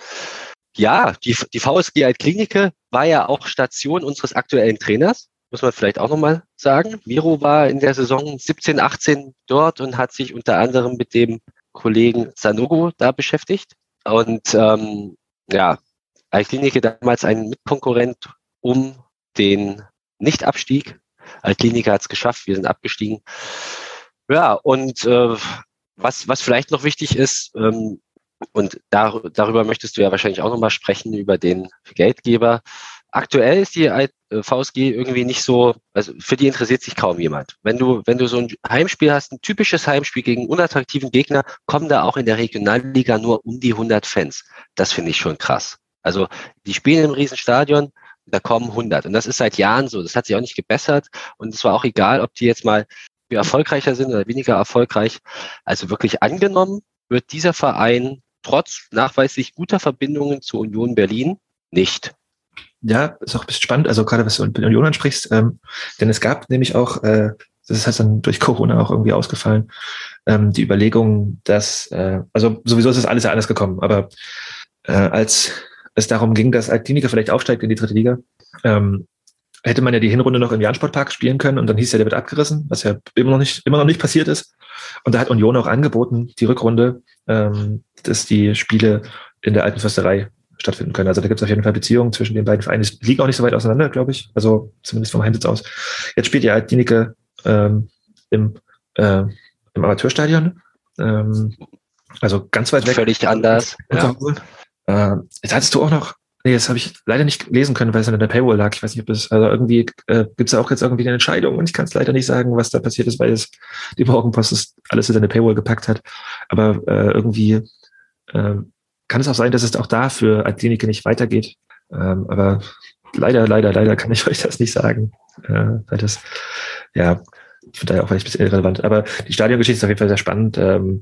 Ja, die, die VSG Altklinike war ja auch Station unseres aktuellen Trainers, muss man vielleicht auch nochmal sagen. Miro war in der Saison 17, 18 dort und hat sich unter anderem mit dem Kollegen Sanogo da beschäftigt. Und ähm, ja, Altklinike damals ein Mitkonkurrent um den nicht-Abstieg. Altklinika hat es geschafft, wir sind abgestiegen. Ja, und äh, was, was vielleicht noch wichtig ist, ähm, und dar darüber möchtest du ja wahrscheinlich auch nochmal sprechen, über den Geldgeber. Aktuell ist die äh, VSG irgendwie nicht so, also für die interessiert sich kaum jemand. Wenn du, wenn du so ein Heimspiel hast, ein typisches Heimspiel gegen unattraktiven Gegner, kommen da auch in der Regionalliga nur um die 100 Fans. Das finde ich schon krass. Also die spielen im Riesenstadion, da kommen 100. Und das ist seit Jahren so. Das hat sich auch nicht gebessert. Und es war auch egal, ob die jetzt mal erfolgreicher sind oder weniger erfolgreich. Also wirklich angenommen wird dieser Verein trotz nachweislich guter Verbindungen zur Union Berlin nicht. Ja, ist auch ein bisschen spannend, also gerade was du mit Union ansprichst, ähm, denn es gab nämlich auch, äh, das ist halt dann durch Corona auch irgendwie ausgefallen, ähm, die Überlegung, dass, äh, also sowieso ist das alles ja anders gekommen, aber äh, als es darum ging, dass Altklinika vielleicht aufsteigt in die dritte Liga, ähm, hätte man ja die Hinrunde noch im Jahn-Sportpark spielen können und dann hieß ja, der wird abgerissen, was ja immer noch nicht, immer noch nicht passiert ist. Und da hat Union auch angeboten, die Rückrunde, ähm, dass die Spiele in der alten Försterei stattfinden können. Also da gibt es auf jeden Fall Beziehungen zwischen den beiden Vereinen. Die liegen auch nicht so weit auseinander, glaube ich. Also zumindest vom Heimsitz aus. Jetzt spielt ja Altklinike ähm, im, äh, im Amateurstadion. Ähm, also ganz weit weg. Völlig anders. Ja. Äh, jetzt hattest du auch noch, nee, das habe ich leider nicht lesen können, weil es in der Paywall lag. Ich weiß nicht, ob es, also irgendwie äh, gibt es auch jetzt irgendwie eine Entscheidung und ich kann es leider nicht sagen, was da passiert ist, weil es die Morgenpost das alles in seine Paywall gepackt hat. Aber äh, irgendwie äh, kann es auch sein, dass es auch da für Klinike nicht weitergeht. Ähm, aber leider, leider, leider kann ich euch das nicht sagen, äh, weil das, ja, von daher auch vielleicht ein bisschen irrelevant. Aber die Stadiongeschichte ist auf jeden Fall sehr spannend. Ähm,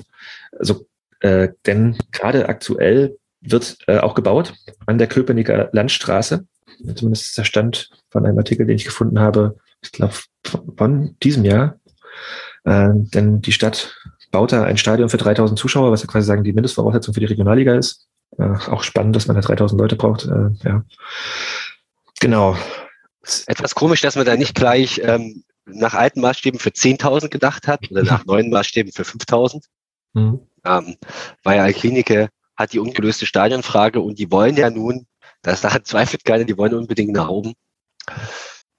also, äh, denn gerade aktuell wird äh, auch gebaut an der Köpenicker Landstraße. Zumindest ist der Stand von einem Artikel, den ich gefunden habe, ich glaube, von diesem Jahr. Äh, denn die Stadt baut da ein Stadion für 3000 Zuschauer, was ja quasi sagen die Mindestvoraussetzung für die Regionalliga ist. Äh, auch spannend, dass man da 3000 Leute braucht. Äh, ja. Genau. Etwas komisch, dass man da nicht gleich ähm, nach alten Maßstäben für 10.000 gedacht hat oder nach neuen Maßstäben für 5.000. Mhm. Ähm, weil ja Klinike hat die ungelöste Stadionfrage und die wollen ja nun, das da zweifelt keiner, die wollen unbedingt nach oben.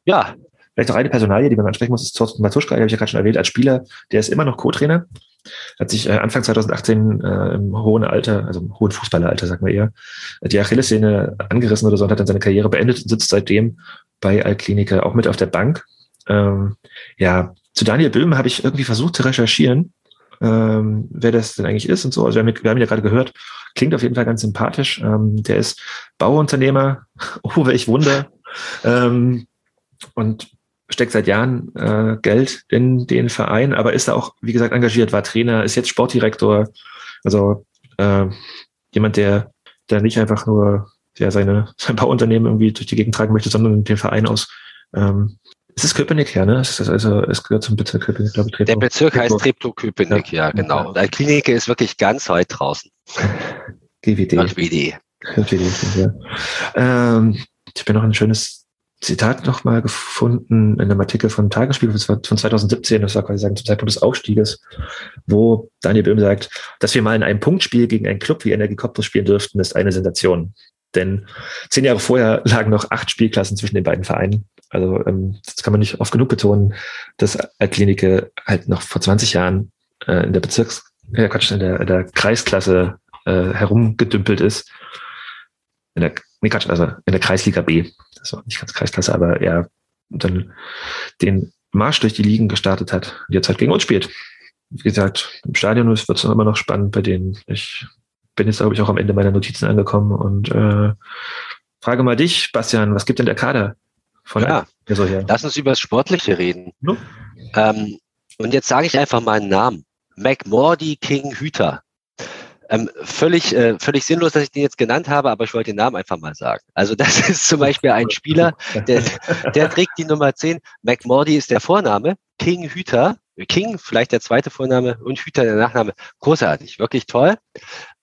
Ja. Vielleicht noch eine Personalie, die man ansprechen muss, ist Thorsten Matuschka, habe ich ja gerade schon erwähnt, als Spieler, der ist immer noch Co-Trainer, hat sich äh, Anfang 2018 äh, im hohen Alter, also im hohen Fußballeralter, sagen wir eher, die Achillessehne angerissen oder so und hat dann seine Karriere beendet und sitzt seitdem bei Alklinike auch mit auf der Bank. Ähm, ja, zu Daniel Böhm habe ich irgendwie versucht zu recherchieren, ähm, wer das denn eigentlich ist und so. Also wir haben, wir haben ja gerade gehört, klingt auf jeden Fall ganz sympathisch. Ähm, der ist Bauunternehmer, oh welch Wunder, ähm, und steckt seit Jahren äh, Geld in den Verein, aber ist da auch, wie gesagt, engagiert, war Trainer, ist jetzt Sportdirektor, also äh, jemand, der, der nicht einfach nur ja, seine, sein Bauunternehmen irgendwie durch die Gegend tragen möchte, sondern den Verein aus ähm, es ist Köpenick, ja, ne? Es, ist also, es gehört zum Bezirk Köpenick, glaube ich. Treptow. Der Bezirk heißt Treptow-Köpenick, ja. ja, genau. Und Altklinike ist wirklich ganz weit draußen. GWD. GWD. GWD, ja. Ähm, ich habe noch ein schönes Zitat nochmal gefunden in einem Artikel von Tagesspiegel von 2017, das war quasi sagen zum Zeitpunkt des Aufstieges, wo Daniel Böhm sagt, dass wir mal in einem Punktspiel gegen einen Club wie Energie Cottbus spielen dürften, ist eine Sensation. Denn zehn Jahre vorher lagen noch acht Spielklassen zwischen den beiden Vereinen. Also ähm, das kann man nicht oft genug betonen, dass Altklinike halt noch vor 20 Jahren äh, in der Bezirks, äh, Quatsch, in der, in der Kreisklasse äh, herumgedümpelt ist. In der, nee, Quatsch, also in der Kreisliga B. Das war nicht ganz Kreisklasse, aber er dann den Marsch durch die Ligen gestartet hat und jetzt halt gegen uns spielt. Wie gesagt, im Stadion wird es immer noch spannend bei denen. Ich bin jetzt, glaube ich, auch am Ende meiner Notizen angekommen und äh, frage mal dich, Bastian, was gibt denn der Kader? Von ja, so her? lass uns über das Sportliche reden. No? Ähm, und jetzt sage ich einfach mal einen Namen. McMordy King Hüter. Ähm, völlig, äh, völlig sinnlos, dass ich den jetzt genannt habe, aber ich wollte den Namen einfach mal sagen. Also das ist zum Beispiel ein Spieler, der, der trägt die Nummer 10. McMordy ist der Vorname, King Hüter, King, vielleicht der zweite Vorname und Hüter der Nachname. Großartig, wirklich toll.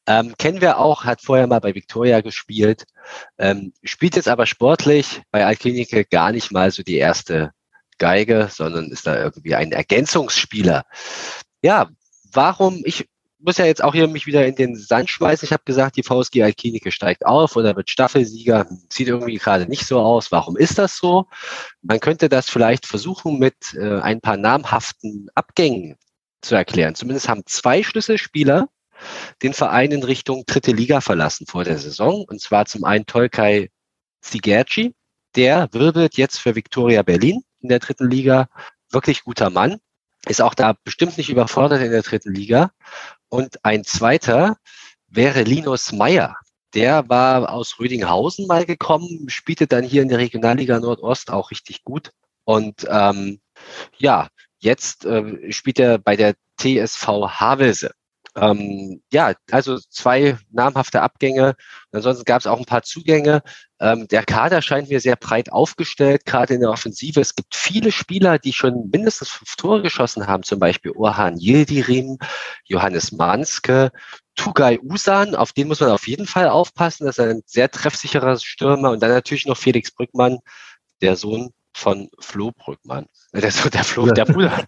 Ähm, kennen wir auch, hat vorher mal bei Victoria gespielt, ähm, spielt jetzt aber sportlich bei Altklinike gar nicht mal so die erste Geige, sondern ist da irgendwie ein Ergänzungsspieler. Ja, warum, ich muss ja jetzt auch hier mich wieder in den Sand schmeißen. Ich habe gesagt, die VSG Altklinike steigt auf oder wird Staffelsieger. Sieht irgendwie gerade nicht so aus. Warum ist das so? Man könnte das vielleicht versuchen mit äh, ein paar namhaften Abgängen zu erklären. Zumindest haben zwei Schlüsselspieler den Verein in Richtung dritte Liga verlassen vor der Saison. Und zwar zum einen Tolkai Zigerci, der wirbelt jetzt für Viktoria Berlin in der dritten Liga. Wirklich guter Mann. Ist auch da bestimmt nicht überfordert in der dritten Liga. Und ein zweiter wäre Linus Meyer. Der war aus Rödinghausen mal gekommen, spielte dann hier in der Regionalliga Nordost auch richtig gut. Und ähm, ja, jetzt äh, spielt er bei der TSV Havelse. Ähm, ja, also zwei namhafte Abgänge. Ansonsten gab es auch ein paar Zugänge. Ähm, der Kader scheint mir sehr breit aufgestellt, gerade in der Offensive. Es gibt viele Spieler, die schon mindestens fünf Tore geschossen haben, zum Beispiel Orhan Yildirim, Johannes Manske, Tugay Usan, auf den muss man auf jeden Fall aufpassen. Das ist ein sehr treffsicherer Stürmer. Und dann natürlich noch Felix Brückmann, der Sohn von Flo Brückmann. Äh, der, der Flo, der Bruder.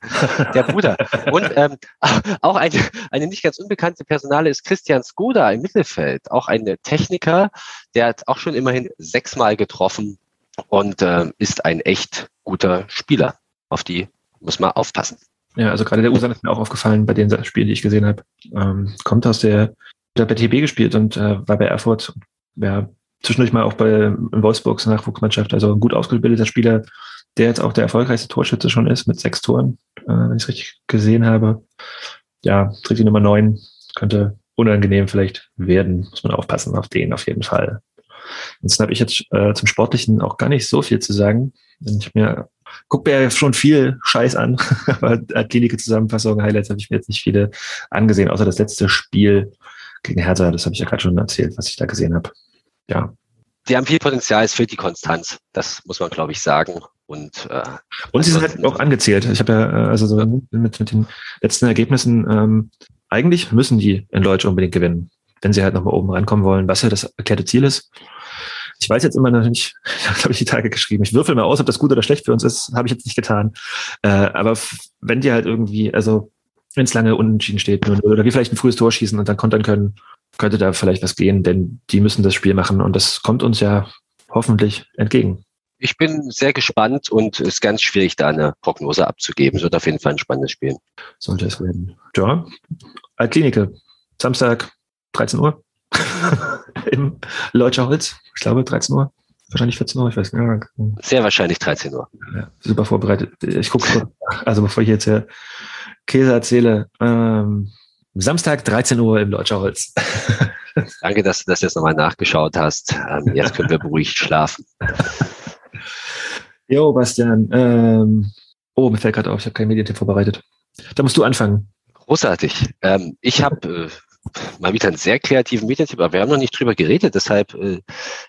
Der Bruder. Und ähm, auch eine, eine nicht ganz unbekannte Personale ist Christian Skoda im Mittelfeld. Auch ein Techniker, der hat auch schon immerhin sechsmal getroffen und äh, ist ein echt guter Spieler. Auf die muss man aufpassen. Ja, also gerade der Usan ist mir auch aufgefallen bei den Spielen, die ich gesehen habe. Ähm, kommt aus der, der bei TB gespielt und äh, war bei Erfurt. Ja, zwischendurch mal auch bei Wolfsburgs Nachwuchsmannschaft, also ein gut ausgebildeter Spieler, der jetzt auch der erfolgreichste Torschütze schon ist mit sechs Toren, äh, wenn ich es richtig gesehen habe. Ja, trägt die Nummer neun, könnte unangenehm vielleicht werden, muss man aufpassen auf den auf jeden Fall. Ansonsten habe ich jetzt äh, zum Sportlichen auch gar nicht so viel zu sagen. Ich mir gucke mir ja schon viel Scheiß an, aber Klinik-Zusammenfassung, Highlights habe ich mir jetzt nicht viele angesehen, außer das letzte Spiel gegen Hertha, das habe ich ja gerade schon erzählt, was ich da gesehen habe ja. Die haben viel Potenzial, es fehlt die Konstanz. Das muss man, glaube ich, sagen. Und, äh, und sie sind halt auch angezählt. Ich habe ja, äh, also so mit, mit den letzten Ergebnissen, ähm, eigentlich müssen die in Deutsch unbedingt gewinnen, wenn sie halt nochmal oben rankommen wollen, was ja das erklärte Ziel ist. Ich weiß jetzt immer noch nicht, ich habe, glaube ich, die Tage geschrieben. Ich würfel mal aus, ob das gut oder schlecht für uns ist. Habe ich jetzt nicht getan. Äh, aber wenn die halt irgendwie, also wenn es lange unentschieden steht oder wir vielleicht ein frühes Tor schießen und dann kontern können, könnte da vielleicht was gehen, denn die müssen das Spiel machen und das kommt uns ja hoffentlich entgegen. Ich bin sehr gespannt und es ist ganz schwierig, da eine Prognose abzugeben. Es wird auf jeden Fall ein spannendes Spiel. Sollte es werden. Ja, Altklinike, Samstag, 13 Uhr im Leutscher Holz. Ich glaube, 13 Uhr. Wahrscheinlich 14 Uhr, ich weiß nicht. Sehr wahrscheinlich 13 Uhr. Ja, super vorbereitet. Ich gucke Also bevor ich jetzt hier Käse erzähle, ähm, Samstag 13 Uhr im Deutscher Holz. Danke, dass du das jetzt nochmal nachgeschaut hast. Ähm, jetzt können wir beruhigt schlafen. Jo, Bastian. Ähm, oh, mir fällt gerade auf, ich habe keinen Medientipp vorbereitet. Da musst du anfangen. Großartig. Ähm, ich habe äh, mal wieder einen sehr kreativen Medientipp, aber wir haben noch nicht drüber geredet, deshalb äh,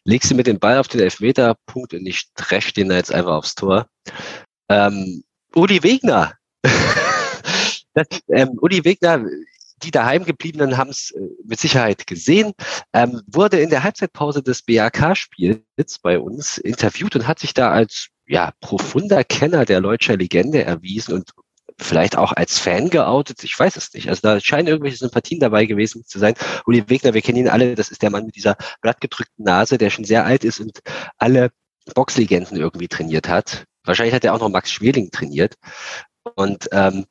legst du mit dem Ball auf den Elfmeterpunkt und ich trash den da jetzt einfach aufs Tor. Ähm, Uli Wegner. das, ähm, Uli Wegner, die daheim gebliebenen haben es äh, mit Sicherheit gesehen, ähm, wurde in der Halbzeitpause des BAK-Spiels bei uns interviewt und hat sich da als ja, profunder Kenner der Leutscher Legende erwiesen und vielleicht auch als Fan geoutet. Ich weiß es nicht. Also da scheinen irgendwelche Sympathien dabei gewesen zu sein. Uli Wegner, wir kennen ihn alle. Das ist der Mann mit dieser blattgedrückten Nase, der schon sehr alt ist und alle Boxlegenden irgendwie trainiert hat. Wahrscheinlich hat er auch noch Max Schmeling trainiert. Und ähm,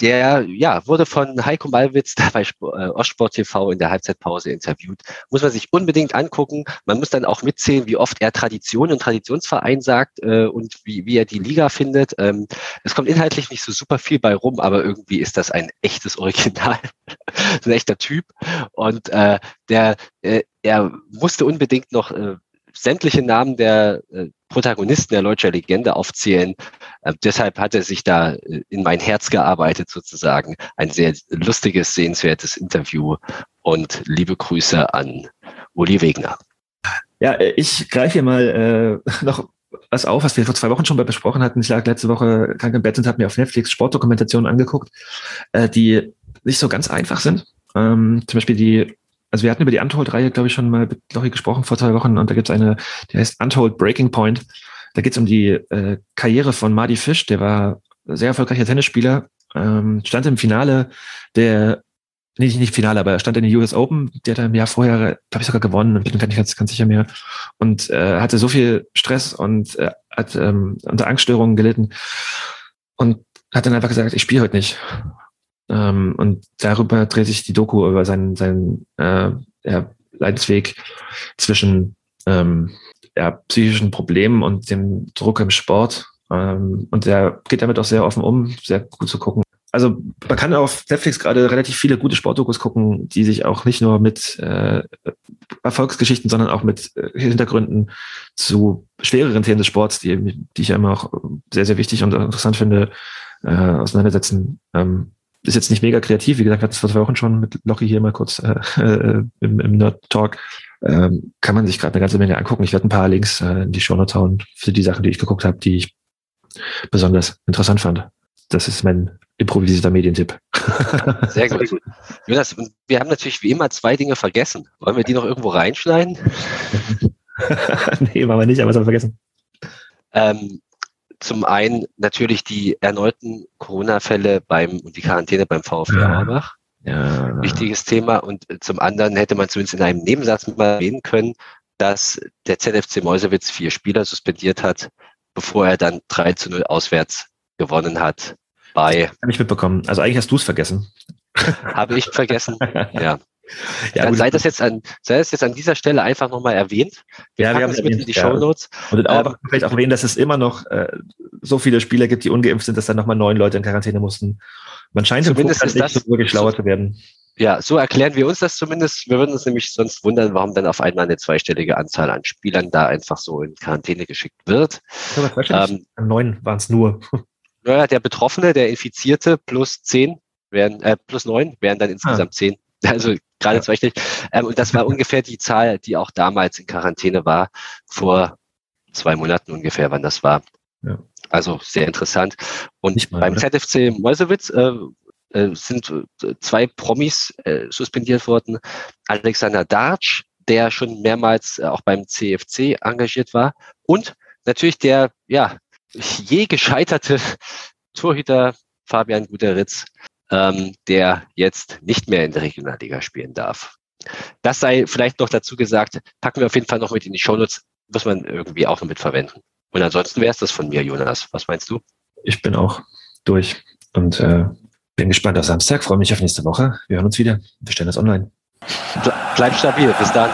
der ja, wurde von Heiko Malwitz bei äh, Ostsport TV in der Halbzeitpause interviewt. Muss man sich unbedingt angucken. Man muss dann auch mitzählen, wie oft er Tradition und Traditionsverein sagt äh, und wie, wie er die Liga findet. Ähm, es kommt inhaltlich nicht so super viel bei rum, aber irgendwie ist das ein echtes Original, ein echter Typ. Und äh, der, äh, er musste unbedingt noch äh, sämtliche Namen der äh, Protagonisten der Leutscher Legende aufzählen. Äh, deshalb hat er sich da äh, in mein Herz gearbeitet sozusagen. Ein sehr lustiges, sehenswertes Interview und liebe Grüße an Uli Wegner. Ja, äh, ich greife hier mal äh, noch was auf, was wir vor zwei Wochen schon mal besprochen hatten. Ich lag letzte Woche krank im Bett und habe mir auf Netflix Sportdokumentationen angeguckt, äh, die nicht so ganz einfach sind. Ähm, zum Beispiel die also wir hatten über die Untold-Reihe, glaube ich, schon mal mit Lori gesprochen vor zwei Wochen und da gibt es eine, die heißt Untold Breaking Point. Da geht es um die äh, Karriere von Marty Fish, der war sehr erfolgreicher Tennisspieler, ähm, stand im Finale der, nee, nicht Finale, aber er stand in den US Open, der hat im Jahr vorher, glaube ich, sogar gewonnen, bin gar nicht ganz, ganz sicher mehr, und äh, hatte so viel Stress und äh, hat ähm, unter Angststörungen gelitten und hat dann einfach gesagt, ich spiele heute nicht. Ähm, und darüber dreht sich die Doku über seinen, seinen äh, ja, Leidensweg zwischen ähm, ja, psychischen Problemen und dem Druck im Sport. Ähm, und er geht damit auch sehr offen um, sehr gut zu gucken. Also man kann auf Netflix gerade relativ viele gute Sportdokus gucken, die sich auch nicht nur mit äh, Erfolgsgeschichten, sondern auch mit äh, Hintergründen zu schwereren Themen des Sports, die, die ich ja immer auch sehr, sehr wichtig und interessant finde, äh, auseinandersetzen. Ähm, ist jetzt nicht mega kreativ. Wie gesagt, hatten es vor zwei Wochen schon mit Lochi hier mal kurz äh, äh, im, im Nerd-Talk. Ähm, kann man sich gerade eine ganze Menge angucken. Ich werde ein paar Links äh, in die Show Notes hauen für die Sachen, die ich geguckt habe, die ich besonders interessant fand. Das ist mein improvisierter Medientipp. Sehr gut. Jonas, wir haben natürlich wie immer zwei Dinge vergessen. Wollen wir die noch irgendwo reinschneiden? nee, machen wir nicht, aber was haben wir vergessen? Ähm, zum einen natürlich die erneuten Corona-Fälle beim und die Quarantäne beim VfL. Auerbach. Ja. Wichtiges Thema. Und zum anderen hätte man zumindest in einem Nebensatz mal erwähnen können, dass der ZFC Mäusewitz vier Spieler suspendiert hat, bevor er dann 3 zu 0 auswärts gewonnen hat bei. Habe ich mitbekommen. Also eigentlich hast du es vergessen. Habe ich vergessen, ja. Ja, dann sei das jetzt an, sei das jetzt an dieser Stelle einfach nochmal erwähnt. Wir ja, wir haben es mit in die ja. Show Notes. Und auch, ähm, vielleicht auch erwähnen, dass es immer noch äh, so viele Spieler gibt, die ungeimpft sind, dass dann nochmal neun Leute in Quarantäne mussten. Man scheint zumindest ist das, so wirklich schlauer so, zu werden. Ja, so erklären wir uns das zumindest. Wir würden uns nämlich sonst wundern, warum dann auf einmal eine zweistellige Anzahl an Spielern da einfach so in Quarantäne geschickt wird. Ja, ähm, neun waren es nur. Naja, der Betroffene, der Infizierte plus zehn wären, äh, plus neun wären dann insgesamt ah. zehn. Also gerade ja. zweistellig. Ähm, und das war ungefähr die Zahl, die auch damals in Quarantäne war, vor zwei Monaten ungefähr, wann das war. Ja. Also sehr interessant. Und mal, beim oder? ZFC Mäusewitz äh, äh, sind zwei Promis äh, suspendiert worden. Alexander Darch, der schon mehrmals äh, auch beim CFC engagiert war. Und natürlich der, ja, je gescheiterte Torhüter Fabian Guteritz, ähm, der jetzt nicht mehr in der Regionalliga spielen darf. Das sei vielleicht noch dazu gesagt, packen wir auf jeden Fall noch mit in die Shownotes, muss man irgendwie auch noch mit verwenden. Und ansonsten wäre es das von mir, Jonas. Was meinst du? Ich bin auch durch und äh, bin gespannt auf Samstag, freue mich auf nächste Woche. Wir hören uns wieder. Wir stellen das online. Bleib stabil. Bis dann.